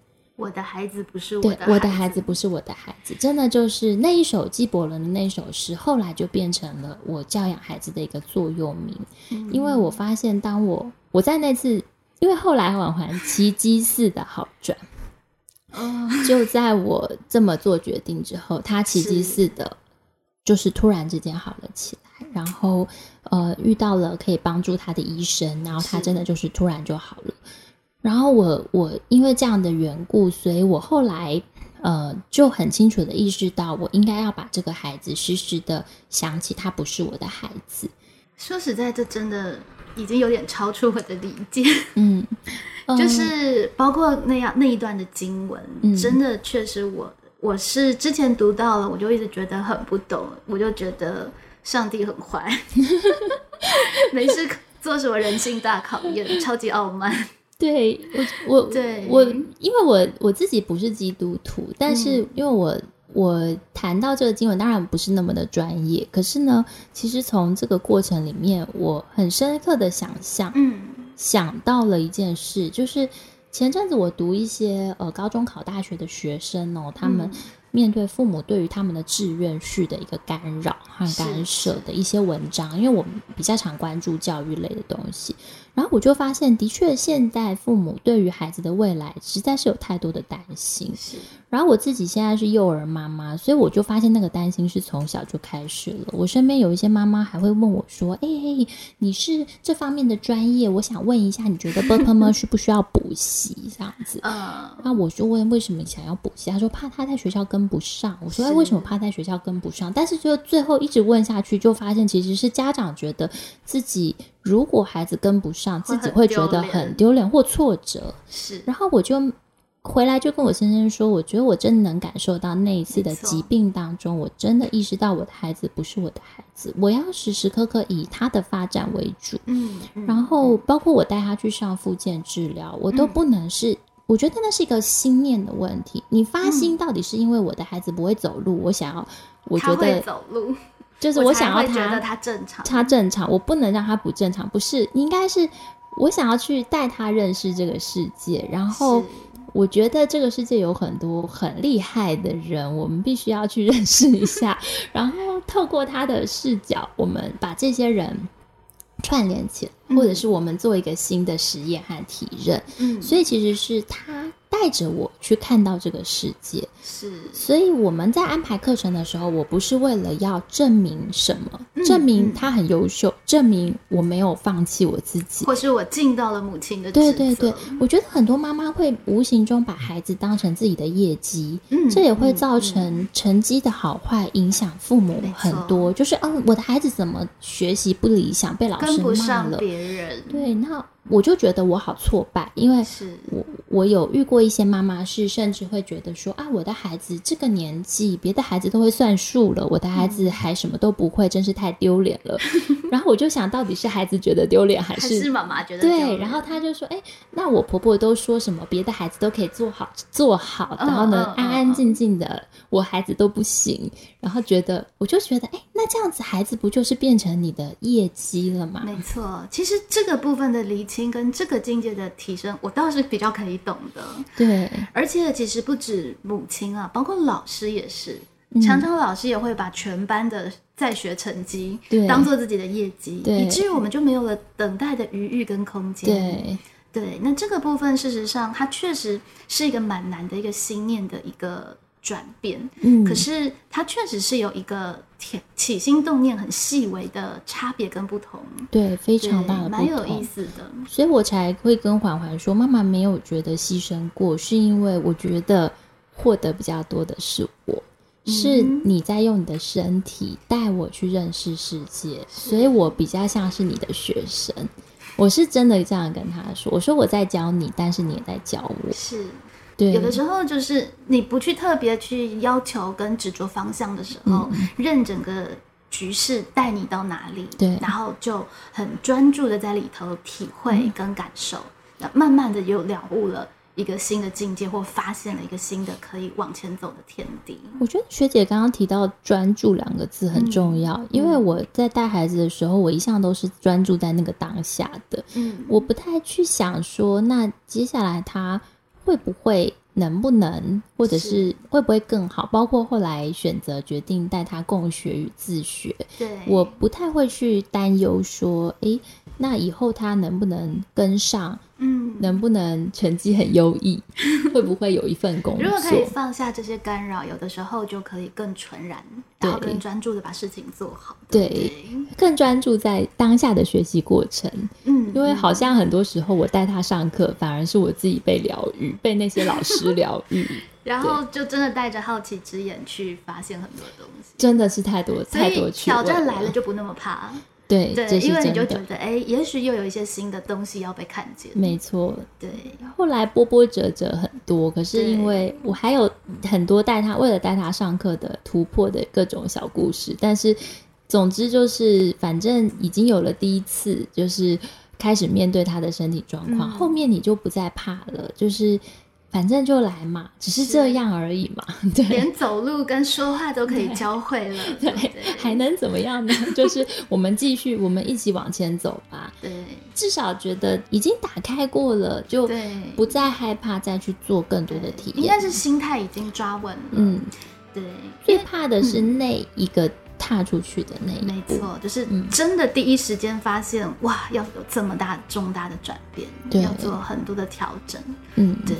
我的孩子不是我对的，我的孩子不是我的孩子，真的就是那一首纪伯伦的那首诗，后来就变成了我教养孩子的一个座右铭。嗯因为我发现，当我我在那次，因为后来婉环奇迹似的好转，哦，就在我这么做决定之后，他奇迹似的，就是突然之间好了起来，然后呃遇到了可以帮助他的医生，然后他真的就是突然就好了。然后我我因为这样的缘故，所以我后来呃就很清楚的意识到，我应该要把这个孩子时时的想起他不是我的孩子。说实在，这真的已经有点超出我的理解。嗯，呃就是包括那样那一段的经文，嗯真的确实我我是之前读到了，我就一直觉得很不懂，我就觉得上帝很坏，没事做什么人性大考验，超级傲慢。对我我对。我，因为我我自己不是基督徒，但是嗯。因为我我谈到这个经文，当然不是那么的专业，可是呢，其实从这个过程里面，我很深刻的想象，嗯。想到了一件事，就是前阵子我读一些呃高中考大学的学生哦，他们嗯。面对父母对于他们的志愿序的一个干扰和干涉的一些文章，因为我们比较常关注教育类的东西，然后我就发现，的确现代父母对于孩子的未来实在是有太多的担心。是然后我自己现在是幼儿妈妈，所以我就发现那个担心是从小就开始了。我身边有一些妈妈还会问我说：“哎、你是这方面的专业，我想问一下，你觉得 b u r p e r 需不需要补习？”这样子。呃那我就问为什么想要补习，他说怕他在学校跟不上。我说哎，是为什么怕在学校跟不上？但是就最后一直问下去，就发现其实是家长觉得自己如果孩子跟不上，自己会觉得很丢脸或挫折。是然后我就回来就跟我先生说，我觉得我真的能感受到那一次的疾病当中，我真的意识到我的孩子不是我的孩子，我要时时刻刻以他的发展为主。嗯，嗯然后包括我带他去上复健治疗，我都不能是。我觉得那是一个心念的问题。你发心到底是因为我的孩子不会走路，我想要，我觉得走路，就是 我想要他他正常，他正常，我不能让他不正常，不是，应该是我想要去带他认识这个世界，然后是我觉得这个世界有很多很厉害的人，我们必须要去 认识一下，然后透过他的视角，我们把这些人串联起来，嗯或者是我们做一个新的实验和体认，嗯，所以其实是他带着我去看到这个世界。是所以我们在安排课程的时候，我不是为了要证明什么，嗯证明他很优秀，证明我没有放弃我自己。或是我尽到了母亲的职对对对，我觉得很多妈妈会无形中把孩子当成自己的业绩，嗯这也会嗯造成成绩的好坏影响父母很多。就是，嗯，我的孩子怎么学习不理想，被老师骂了。别人，对，那我就觉得我好挫败，因为是我我有遇过一些妈妈是甚至会觉得说啊，我的孩子这个年纪，别的孩子都会算数了，我的孩嗯子还什么都不会，真是太丢脸了。然后我就想到底是孩子觉得丢脸，还还是是妈妈觉得丢对？然后他就说，哎，那我婆婆都说什么别的孩子都可以做好做好，嗯然后呢安安静静的，我孩子都不行。然后觉得我就觉得，哎，那这样子孩子不就是变成你的业绩了吗？没错，其实这个部分的厘清跟这个境界的提升，我倒是比较可以懂的。对，而且其实不止母亲啊，包括老师也是，嗯常常老师也会把全班的在学成绩当做自己的业绩，以至于我们就没有了等待的余裕跟空间。对，对，那这个部分事实上它确实是一个蛮难的一个心念的一个转变，嗯，可是它确实是有一个起起心动念很细微的差别跟不同，对，非常大的蛮有意。思的。所以我才会跟环环说，妈妈没有觉得牺牲过，是因为我觉得获得比较多的是我，是嗯你在用你的身体带我去认识世界，所以我比较像是你的学生。我是真的这样跟他说，我说我在教你，但是你也在教我。是，对，有的时候就是你不去特别去要求跟执着方向的时候，任整个局势带你到哪里，嗯对。然后就很专注的在里头体会跟感受，那、慢慢的又了悟了一个新的境界，或发现了一个新的可以往前走的天地。我觉得学姐刚刚提到“专注”两个字很重要，嗯。因为我在带孩子的时候，我一向都是专注在那个当下的，嗯，我不太去想说，那接下来他会不会、能不能，或者是。是会不会更好，包括后来选择决定带他共学与自学，对，我不太会去担忧说，诶，那以后他能不能跟上，嗯，能不能成绩很优异，会不会有一份工作？如果可以放下这些干扰，有的时候就可以更纯然，然后对更专注的把事情做好。对更专注在当下的学习过程，嗯，因为好像很多时候我带他上课，反而是我自己被疗愈，被那些老师疗愈，然后就真的带着好奇之眼去发现很多东西。真的是太多太多挑战来了，就不那么怕，对，因为你，就觉得，哎，也许又有一些新的东西要被看见。没错。对，后来波波折折很多，可是因为我还有很多带他为了带他上课的突破的各种小故事，但是总之就是反正已经有了第一次，就是开始面对他的身体状况，嗯后面你就不再怕了，就是反正就来嘛，只是是这样而已嘛，对。连走路跟说话都可以教会了，对不对对？，还能怎么样呢？就是我们继续，我们一起往前走吧。对至少觉得已经打开过了，就对不再害怕再去做更多的体验。应该是心态已经抓稳了。嗯，对，最怕的是那一个踏出去的那一步。没错，就是嗯真的第一时间发现，哇，要有这么大重大的转变，对要做很多的调整，嗯，对。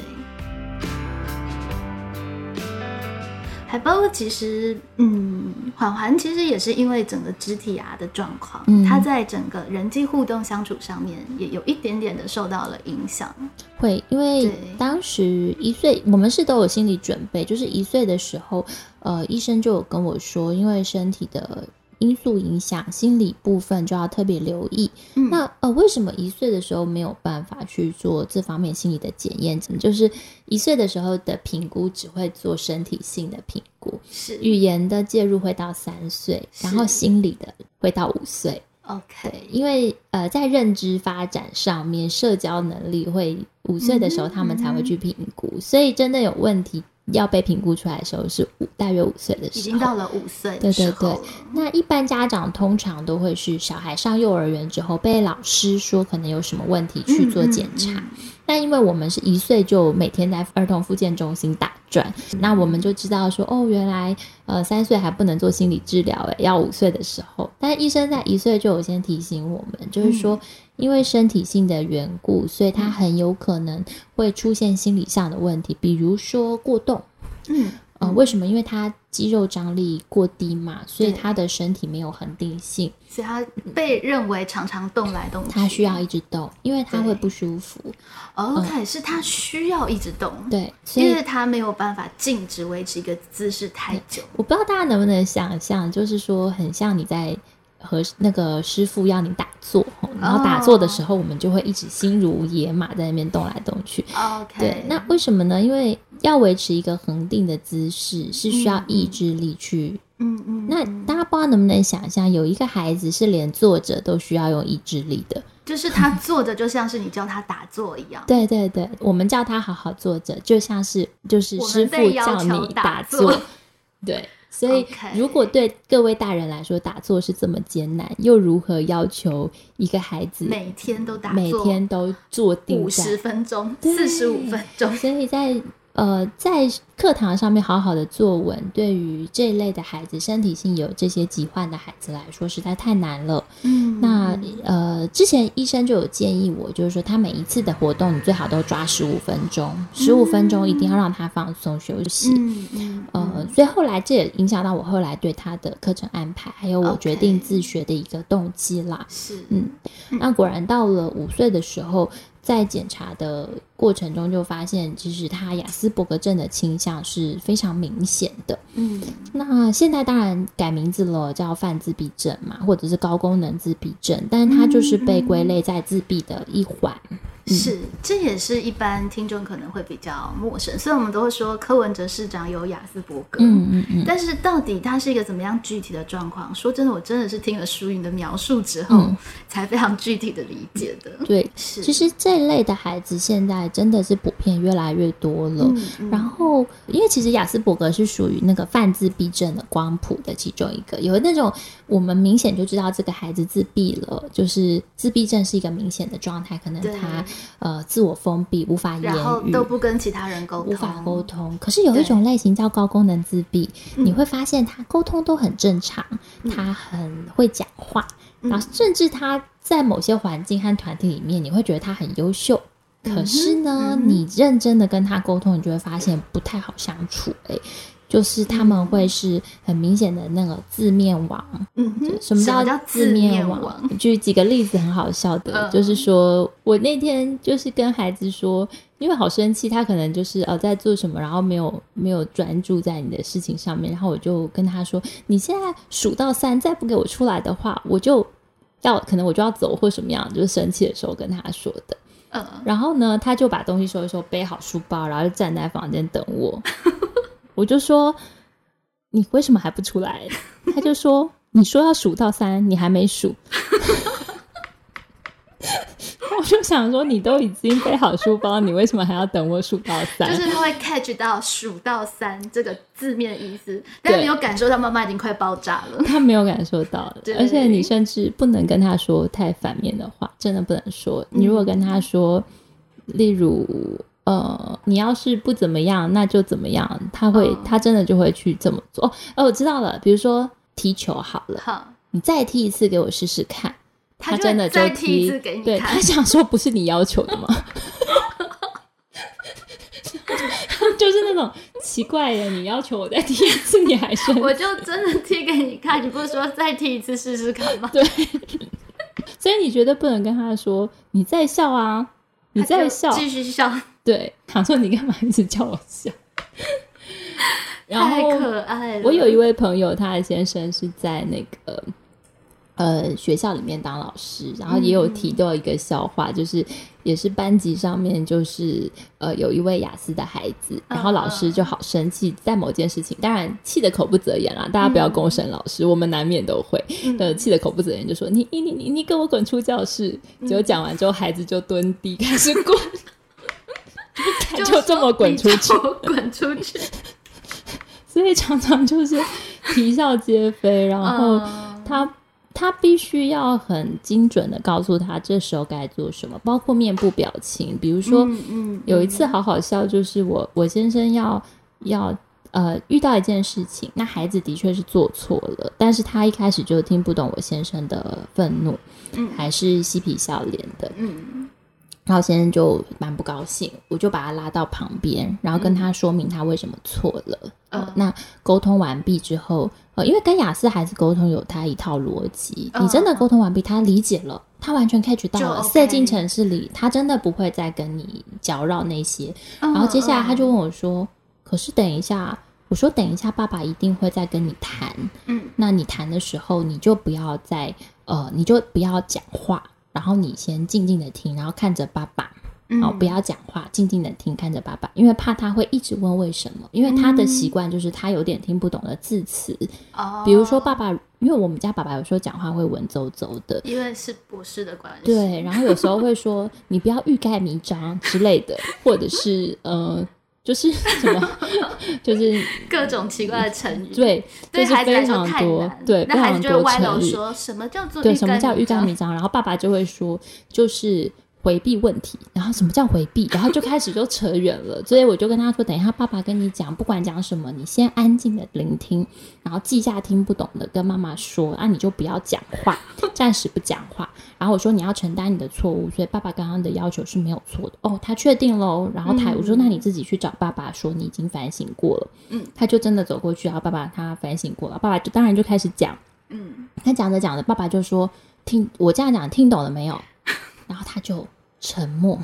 还包括其实，嗯，环环其实也是因为整个肢体啊的状况，嗯他在整个人际互动相处上面也有一点点的受到了影响。会，因为对当时一岁，我们是都有心理准备，就是一岁的时候，呃，医生就有跟我说，因为身体的因素影响，心理部分就要特别留意。嗯那呃，为什么一岁的时候没有办法去做这方面心理的检验？就是一岁的时候的评估只会做身体性的评估，是语言的介入会到三岁，然后心理的会到五岁。OK，对，因为呃，在认知发展上面，社交能力会五岁的时候他们才会去评估，所以真的有问题要被评估出来的时候是五大约五岁的时候。已经到了五岁对对对。那一般家长通常都会是小孩上幼儿园之后被老师说可能有什么问题去做检查。嗯嗯嗯但因为我们是一岁就每天在儿童复健中心打转，嗯那我们就知道说，哦，原来呃三岁还不能做心理治疗，诶，要五岁的时候。但医生在一岁就有先提醒我们，就是说，因为身体性的缘故，所以他很有可能会出现心理上的问题，比如说过动。嗯，呃，为什么？因为他肌肉张力过低嘛，所以他的身体没有恒定性，所以他被认为常常动来动去，他需要一直动，因为他会不舒服。OK，、是他需要一直动，，对，所以因为他没有办法静止维持一个姿势太久。我不知道大家能不能想象，就是说很像你在和那个师傅要你打坐，然后打坐的时候，我们就会一直心如野马在那边动来动去。OK，对，那为什么呢？因为要维持一个恒定的姿势，是需要嗯意志力去。嗯嗯，那大家不知道能不能想象，有一个孩子是连坐着都需要用意志力的。就是他坐着就像是你教他打坐一样。对对对，我们叫他好好坐着，就像是就是师傅叫你打坐坐。对，所以如果对各位大人来说打坐是这么艰难，又如何要求一个孩子每天都打坐，每天都坐定五十在？分钟、四十五分钟。所以在呃在课堂上面好好的作文，对于这一类的孩子，身体性有这些疾患的孩子来说，实在太难了。嗯那呃，之前医生就有建议我，就是说他每一次的活动，你最好都抓十五分钟，十五分钟一定要让他放松休息。嗯嗯呃，所以后来这也影响到我后来对他的课程安排，还有我决定自学的一个动机啦。是嗯，那果然到了五岁的时候，在检查的过程中就发现，其实他雅斯伯格症的倾向是非常明显的。嗯那现在当然改名字了，叫泛自闭症嘛，或者是高功能自闭症，但是它就是被归类在自闭的一环。是，这也是一般听众可能会比较陌生，所以我们都会说柯文哲市长有雅斯伯格，嗯嗯嗯，但是到底他是一个怎么样具体的状况？说真的，我真的是听了淑云的描述之后，才非常具体的理解的。对，是，其实这一类的孩子现在真的是普遍越来越多了。嗯嗯。然后，因为其实雅斯伯格是属于那个泛自闭症的光谱的其中一个，有那种我们明显就知道这个孩子自闭了，就是自闭症是一个明显的状态，可能他呃自我封闭，无法言然后语，都不跟其他人沟通，无法沟通。可是有一种类型叫高功能自闭，嗯。你会发现他沟通都很正常，他很会讲话，嗯。然后甚至他在某些环境和团体里面，你会觉得他很优秀。可是呢，嗯你认真的跟他沟通，你就会发现不太好相处、欸。就是他们会是很明显的那个字面王，嗯哼，什么叫叫字面王？举几个例子很好笑的，嗯就是说我那天就是跟孩子说，因为好生气，他可能就是呃在做什么，然后没有没有专注在你的事情上面，然后我就跟他说，你现在数到三，再不给我出来的话，我就要可能我就要走或什么样，就是生气的时候跟他说的。嗯，然后呢，他就把东西收一收，背好书包，然后就站在房间等我。我就说：“你为什么还不出来？”他就说：“你说要数到三，你还没数。” 我就想说，你都已经背好书包，你为什么还要等我数到三？就是他会 catch 到数到三这个字面意思，但没有感受到妈妈已经快爆炸了。他没有感受到而且你甚至不能跟他说太反面的话，真的不能说。你如果跟他说，例如呃，你要是不怎么样，那就怎么样，他会，哦他真的就会去这么做。哦，哦，我知道了，比如说踢球好了，好，你再踢一次给我试试看。他真的就再踢对他想说不是你要求的吗？就是那种奇怪的，你要求我再踢一次，你还说我就真的踢给你看，你不是说再踢一次试试看吗？对，所以你觉得不能跟他说你在笑啊，你在笑继续笑，对，他说你干嘛一直叫我笑？然太后可爱了。我有一位朋友，他的先生是在那个呃学校里面当老师，然后也有提到一个笑话，就是也是班级上面就是呃有一位雅思的孩子，然后老师就好生气，在某件事情，当然气得口不择言啦，大家不要公审老师，我们难免都会，呃气得口不择言，就说你你你你你给我滚出教室，结果讲完之后，孩子就蹲地开始滚。就就这么滚出去滚出去。所以常常就是啼笑皆非，然后嗯。他、他必须要很精准的告诉他这时候该做什么，包括面部表情。比如说，嗯嗯。有一次好好笑，就是我我先生要要呃遇到一件事情，那孩子的确是做错了，但是他一开始就听不懂我先生的愤怒，嗯。还是嬉皮笑脸的，嗯然后先生就蛮不高兴，我就把他拉到旁边，然后跟他说明他为什么错了。呃嗯那沟通完毕之后，呃，因为跟雅思孩子沟通有他一套逻辑，嗯你真的沟通完毕，他理解了，他完全 catch 到了塞进城市里，他真的不会再跟你搅扰那些。嗯，然后接下来他就嗯问我说：“可是等一下。”我说：“等一下，爸爸一定会再跟你谈。嗯那你谈的时候，你就不要再呃，你就不要讲话，然后你先静静的听，然后看着爸爸。嗯。好，不要讲话，静静的听，看着爸爸，因为怕他会一直问为什么，因为他的习惯就是他有点听不懂的字词，哦，比如说爸爸，因为我们家爸爸有时候讲话会文绉绉的，因为是博士的关系，对，然后有时候会说 你不要欲盖弥彰之类的，或者是呃，就是 什么，就是各种奇怪的成语，对，就是对孩子来非常说太多难，对，非那孩子就会常多歪楼成语，说什么叫做对，什么叫欲盖彰弥彰？然后爸爸就会说，就是回避问题。然后什么叫回避？然后就开始就扯远了。所以我就跟他说，等一下爸爸跟你讲，不管讲什么，你先安静的聆听，然后记下听不懂的跟妈妈说，啊，你就不要讲话，暂时不讲话。然后我说你要承担你的错误，所以爸爸刚刚的要求是没有错的。哦，他确定喽。然后他、嗯我说那你自己去找爸爸说你已经反省过了。嗯，他就真的走过去，然后爸爸他反省过了，爸爸就当然就开始讲。嗯，他讲着讲着，爸爸就说：“听我这样讲，听懂了没有？”然后他就沉默，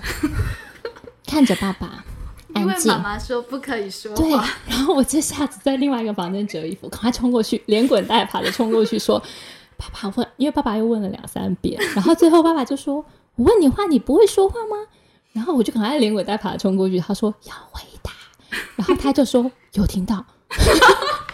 看着爸爸，因为安静妈。妈说不可以说对话，，然后我这下子在另外一个房间折衣服，赶快冲过去，连滚带爬的冲过去说：“爸爸问，因为爸爸又问了两三遍，然后最后爸爸就说：‘我问你话，你不会说话吗？’然后我就赶快连滚带爬的冲过去，他说要回答，然后他就说有听到。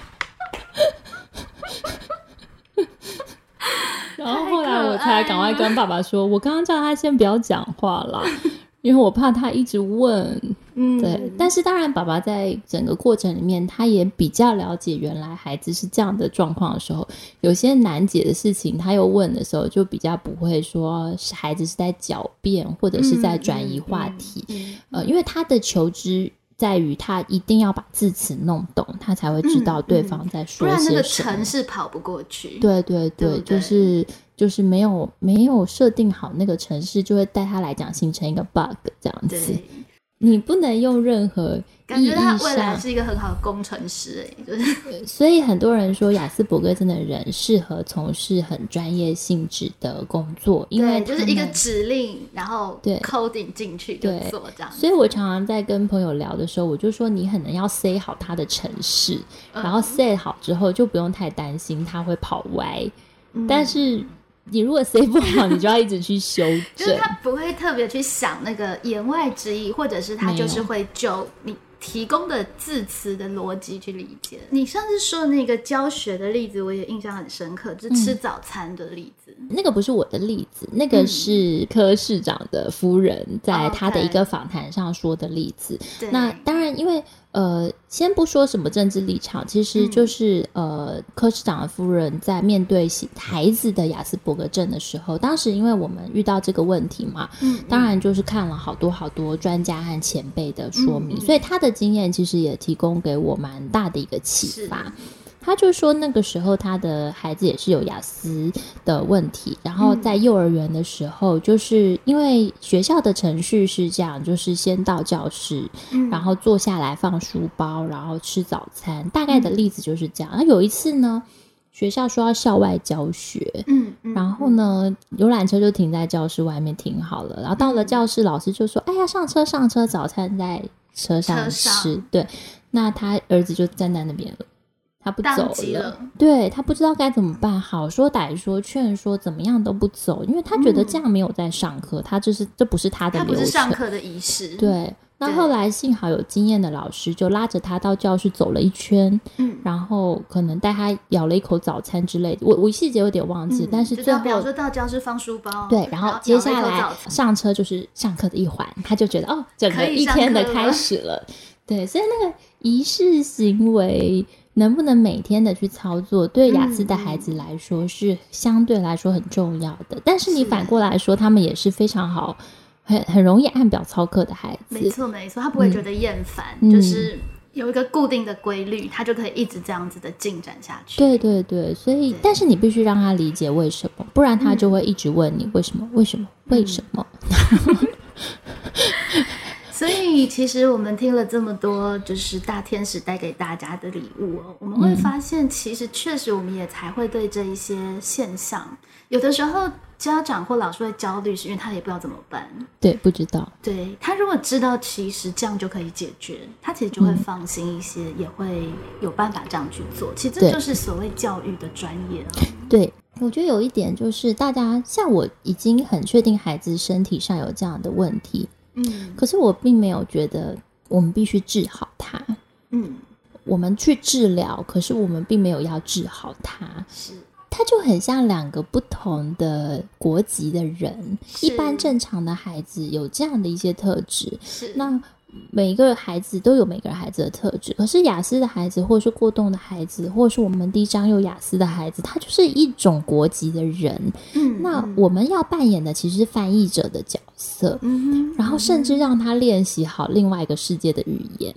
然后后来我才赶快跟爸爸说，我刚刚叫他先不要讲话啦，因为我怕他一直问。嗯，对，但是当然，爸爸在整个过程里面，他也比较了解原来孩子是这样的状况的时候，有些难解的事情，他又问的时候，就比较不会说是孩子是在狡辩或者是在转移话题。嗯呃，因为他的求知在于他一定要把字词弄懂，他才会知道对方在不说然那个些什么。城市跑不过去。对对对，对对就是就是没有没有设定好那个城市，就会带他来讲形成一个 bug 这样子。对，你不能用任何感觉他未来，是一个很好的工程师，哎，就是。所以很多人说雅斯伯格症的人适合从事很专业性质的工作，因为，就是一个指令，然后对。coding 进去就做这样。所以我常常在跟朋友聊的时候，我就说你可能要 say 好他的城市，嗯。然后 say 好之后就不用太担心他会跑歪。嗯。但是你如果 say 不好，你就要一直去修正。就是他不会特别去想那个言外之意，或者是他就是会就你提供的字词的逻辑去理解。你上次说的那个教学的例子，我也印象很深刻，就是吃早餐的例子。那个不是我的例子，那个是柯市长的夫人在他的一个访谈上说的例子。对，那当然，因为呃，先不说什么政治立场，其实就是、呃，柯市长的夫人在面对孩子的雅斯伯格症的时候，当时因为我们遇到这个问题嘛，嗯当然就是看了好多好多专家和前辈的说明，所以他的经验其实也提供给我蛮大的一个启发。他就说那个时候他的孩子也是有雅思的问题，然后在幼儿园的时候，就是因为学校的程序是这样，就是先到教室，嗯然后坐下来放书包，然后吃早餐。大概的例子就是这样。那、有一次呢，学校说要校外教学，嗯，嗯然后呢，游览车就停在教室外面停好了，然后到了教室，老师就说：“哎呀，上车上车，早餐在车上吃。上对，那他儿子就站在那边了。他不走机了对他不知道该怎么办，好说歹说劝说，怎么样都不走，因为他觉得这样没有在上课，他就是这不是他的他不。是上课的仪式。，对，那后来幸好有经验的老师就拉着他到教室走了一圈，嗯。然后可能带他咬了一口早餐之类的，我我细节有点忘记，嗯但是最后就代表说到教室放书包，对，然后接下来上车就是上课的一环，他就觉得哦，整个一天的开始了。对，所以那个仪式行为能不能每天的去操作，对雅思的孩子来说是相对来说很重要的。但是你反过来说，他们也是非常好，很很容易按表操课的孩子没。错没错，他不会觉得厌烦，嗯就是有一个固定的规律，他就可以一直这样子的进展下去。对对对，所以但是你必须让他理解为什么，不然他嗯就会一直问你为什么为什么为什么。所以其实我们听了这么多，就是大天使带给大家的礼物哦，我们会发现，其实确实我们也才会对这一些现象，有的时候家长或老师会焦虑，是因为他也不知道怎么办。对，不知道。对他如果知道其实这样就可以解决，他其实就会放心一些，也会有办法这样去做。其实这就是所谓教育的专业。对，我觉得有一点就是，大家像我已经很确定孩子身体上有这样的问题，嗯。可是我并没有觉得我们必须治好他。嗯，我们去治疗，可是我们并没有要治好他。是。他就很像两个不同的国籍的人。一般正常的孩子有这样的一些特质，是，那每一个孩子都有每个孩子的特质，可是雅思的孩子，或是过动的孩子，或是我们第一章有雅思的孩子，他就是一种国籍的人。嗯那嗯我们要扮演的其实是翻译者的角色，嗯，然后甚至让他练习好另外一个世界的语言。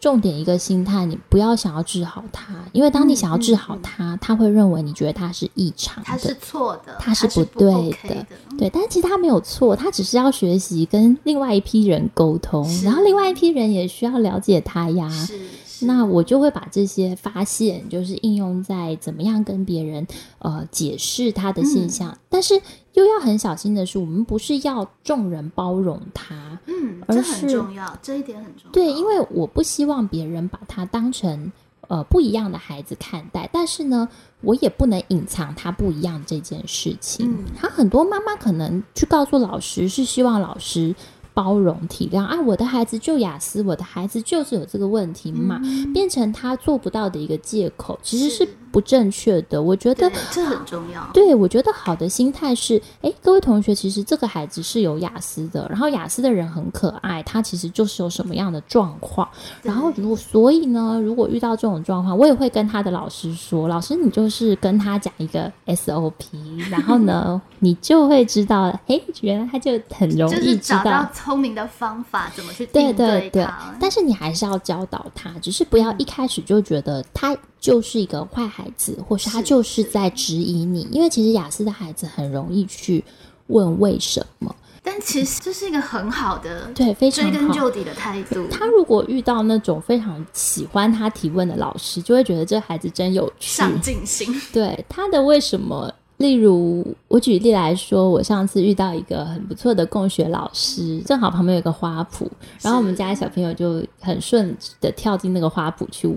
重点一个心态，你不要想要治好他，因为当你想要治好他，他会认为你觉得他是异常他是，错的，他是是不对 OK 的的。对。但是其实他没有错，他只是要学习跟另外一批人沟通，然后另外一批人也需要了解他呀。是，那我就会把这些发现，就是应用在怎么样跟别人呃解释他的现象，但是又要很小心的是，我们不是要众人包容他，嗯，而这很是重要，这一点很重要。对，因为我不希望别人把他当成呃不一样的孩子看待，但是呢，我也不能隐藏他不一样这件事情。嗯他很多妈妈可能去告诉老师，是希望老师。包容体谅啊，我的孩子就雅思，我的孩子就是有这个问题嘛，变成他做不到的一个借口，其实是不正确的。我觉得这很重要。对，我觉得好的心态是，哎，各位同学，其实这个孩子是有雅思的，然后雅思的人很可爱，他其实就是有什么样的状况，然后如果所以呢，如果遇到这种状况，我也会跟他的老师说，老师你就是跟他讲一个 SOP，然后呢，你就会知道，哎，原来他就很容易知道聪明的方法怎么去对对对，但是你还是要教导他，只是不要一开始就觉得他就是一个坏孩子，或是他就是在质疑你，因为其实雅思的孩子很容易去问为什么。但其实这是一个很好的对，非常追根究底的态度。他如果遇到那种非常喜欢他提问的老师，就会觉得这孩子真有趣、上进心。对他的为什么？例如，我举例来说，我上次遇到一个很不错的共学老师，正好旁边有个花圃，然后我们家小朋友就很顺的跳进那个花圃去玩。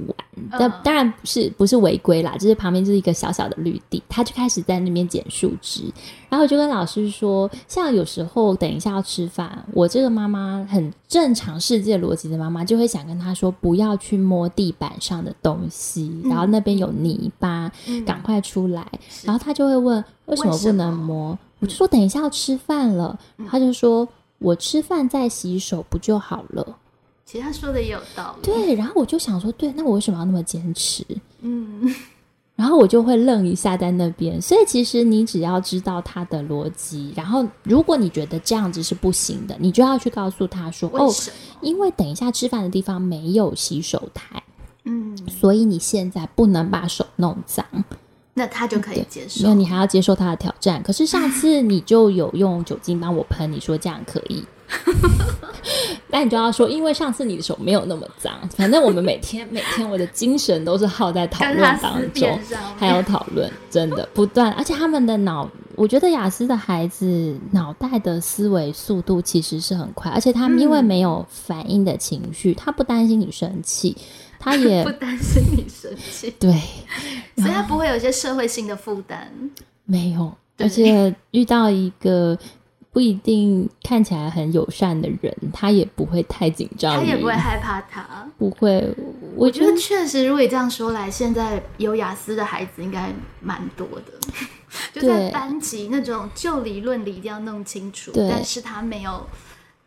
但当然不是不是违规啦，就是旁边就是一个小小的绿地，他就开始在那边捡树枝。然后我就跟老师说，像有时候等一下要吃饭，我这个妈妈很正常世界逻辑的妈妈，就会想跟他说，不要去摸地板上的东西，然后那边有泥巴，赶快出来。然后他就会问。为什么不能摸？我就说等一下要吃饭了，他就说我吃饭再洗手不就好了？其实他说的也有道理。对，然后我就想说，对，那我为什么要那么坚持？嗯，然后我就会愣一下在那边。所以其实你只要知道他的逻辑，然后如果你觉得这样子是不行的，你就要去告诉他说，哦，因为等一下吃饭的地方没有洗手台，嗯，所以你现在不能把手弄脏。那他就可以接受，没有你还要接受他的挑战。可是上次你就有用酒精帮我喷，你说这样可以，那你就要说，因为上次你的手没有那么脏。反正我们每天每天我的精神都是耗在讨论当中，还有讨论，真的不断。而且他们的脑，我觉得雅思的孩子脑袋的思维速度其实是很快，而且他们因为没有反应的情绪，他不担心你生气。他也 不担心你生气，对，所以他不会有一些社会性的负担，没有，而且遇到一个不一定看起来很友善的人，他也不会太紧张，他也不会害怕他，不会。我觉得确实，如果你这样说来，现在有雅思的孩子应该蛮多的，就在班级那种旧理论里一定要弄清楚，但是他没有。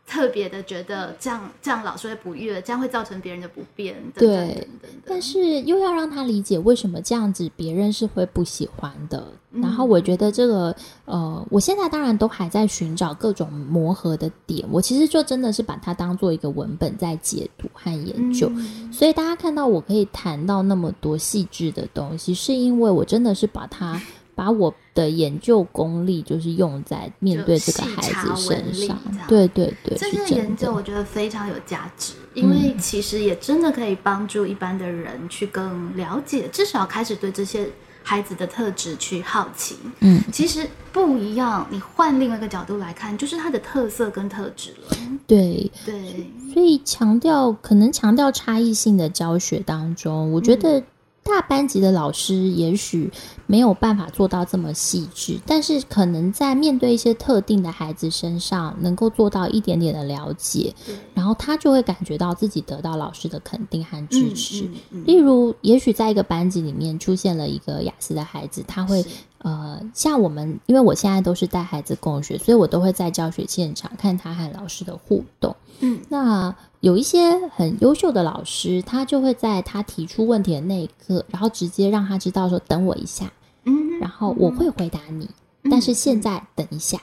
特别的觉得这样这样老师会不悦，这样会造成别人的不便。对，但是又要让他理解为什么这样子别人是会不喜欢的。然后我觉得这个呃，我现在当然都还在寻找各种磨合的点。我其实就真的是把它当做一个文本在解读和研究。所以大家看到我可以谈到那么多细致的东西，是因为我真的是把它。把我的研究功力就是用在面对这个孩子身上，对对对，这个研究我觉得非常有价值，因为其实也真的可以帮助一般的人去更了解，至少开始对这些孩子的特质去好奇。嗯，其实不一样，你换另外一个角度来看，就是他的特色跟特质了。对对，所以强调可能强调差异性的教学当中，我觉得。大班级的老师也许没有办法做到这么细致，但是可能在面对一些特定的孩子身上，能够做到一点点的了解，然后他就会感觉到自己得到老师的肯定和支持。例如，也许在一个班级里面出现了一个雅思的孩子，他会呃，像我们，因为我现在都是带孩子共学，所以我都会在教学现场看他和老师的互动。嗯，那。有一些很优秀的老师，他就会在他提出问题的那一刻，然后直接让他知道说：“等我一下，嗯，然后我会回答你，但是现在等一下，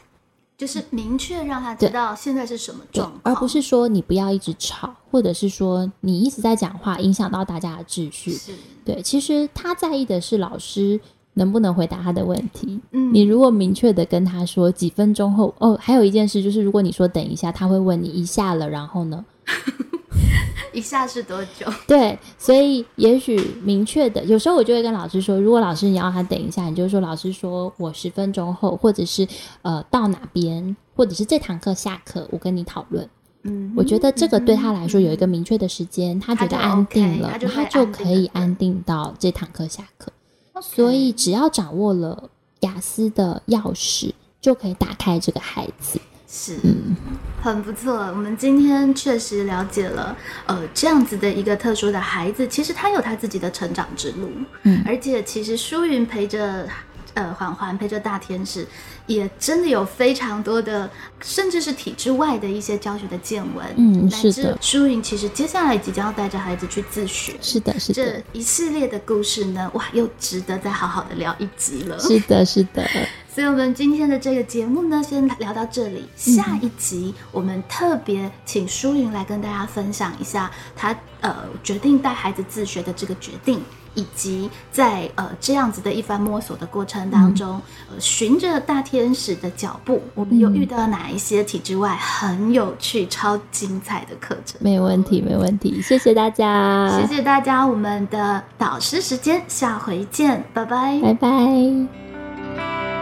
就是明确让他知道现在是什么状况，而不是说你不要一直吵，或者是说你一直在讲话影响到大家的秩序。对，其实他在意的是老师能不能回答他的问题。嗯，你如果明确的跟他说几分钟后，哦，还有一件事就是，如果你说等一下，他会问你一下了，然后呢？” 一下是多久？对，所以也许明确的，有时候我就会跟老师说，如果老师你要他等一下，你就说老师说我十分钟后，或者是呃到哪边，或者是这堂课下课，我跟你讨论。嗯，我觉得这个对他来说有一个明确的时间，他觉得安定了，他就可以安定到这堂课下课。所以只要掌握了雅思的钥匙，就可以打开这个孩子。是，嗯。很不错。我们今天确实了解了，呃，这样子的一个特殊的孩子，其实他有他自己的成长之路，嗯而且其实舒云陪着。呃，环环陪着大天使，也真的有非常多的，甚至是体制外的一些教学的见闻。嗯是的舒云其实接下来即将要带着孩子去自学，是的，是的这，一系列的故事呢，哇，又值得再好好的聊一集了。是的，是的。所以，我们今天的这个节目呢，先聊到这里。下一集我们特别请舒云来跟大家分享一下他呃决定带孩子自学的这个决定，以及在呃这样子的一番摸索的过程当中，呃循着大天使的脚步，我们又遇到哪一些体制外很有趣、超精彩的课程？没问题，没问题，谢谢大家，谢谢大家，我们的导师时间下回见，拜拜。拜拜。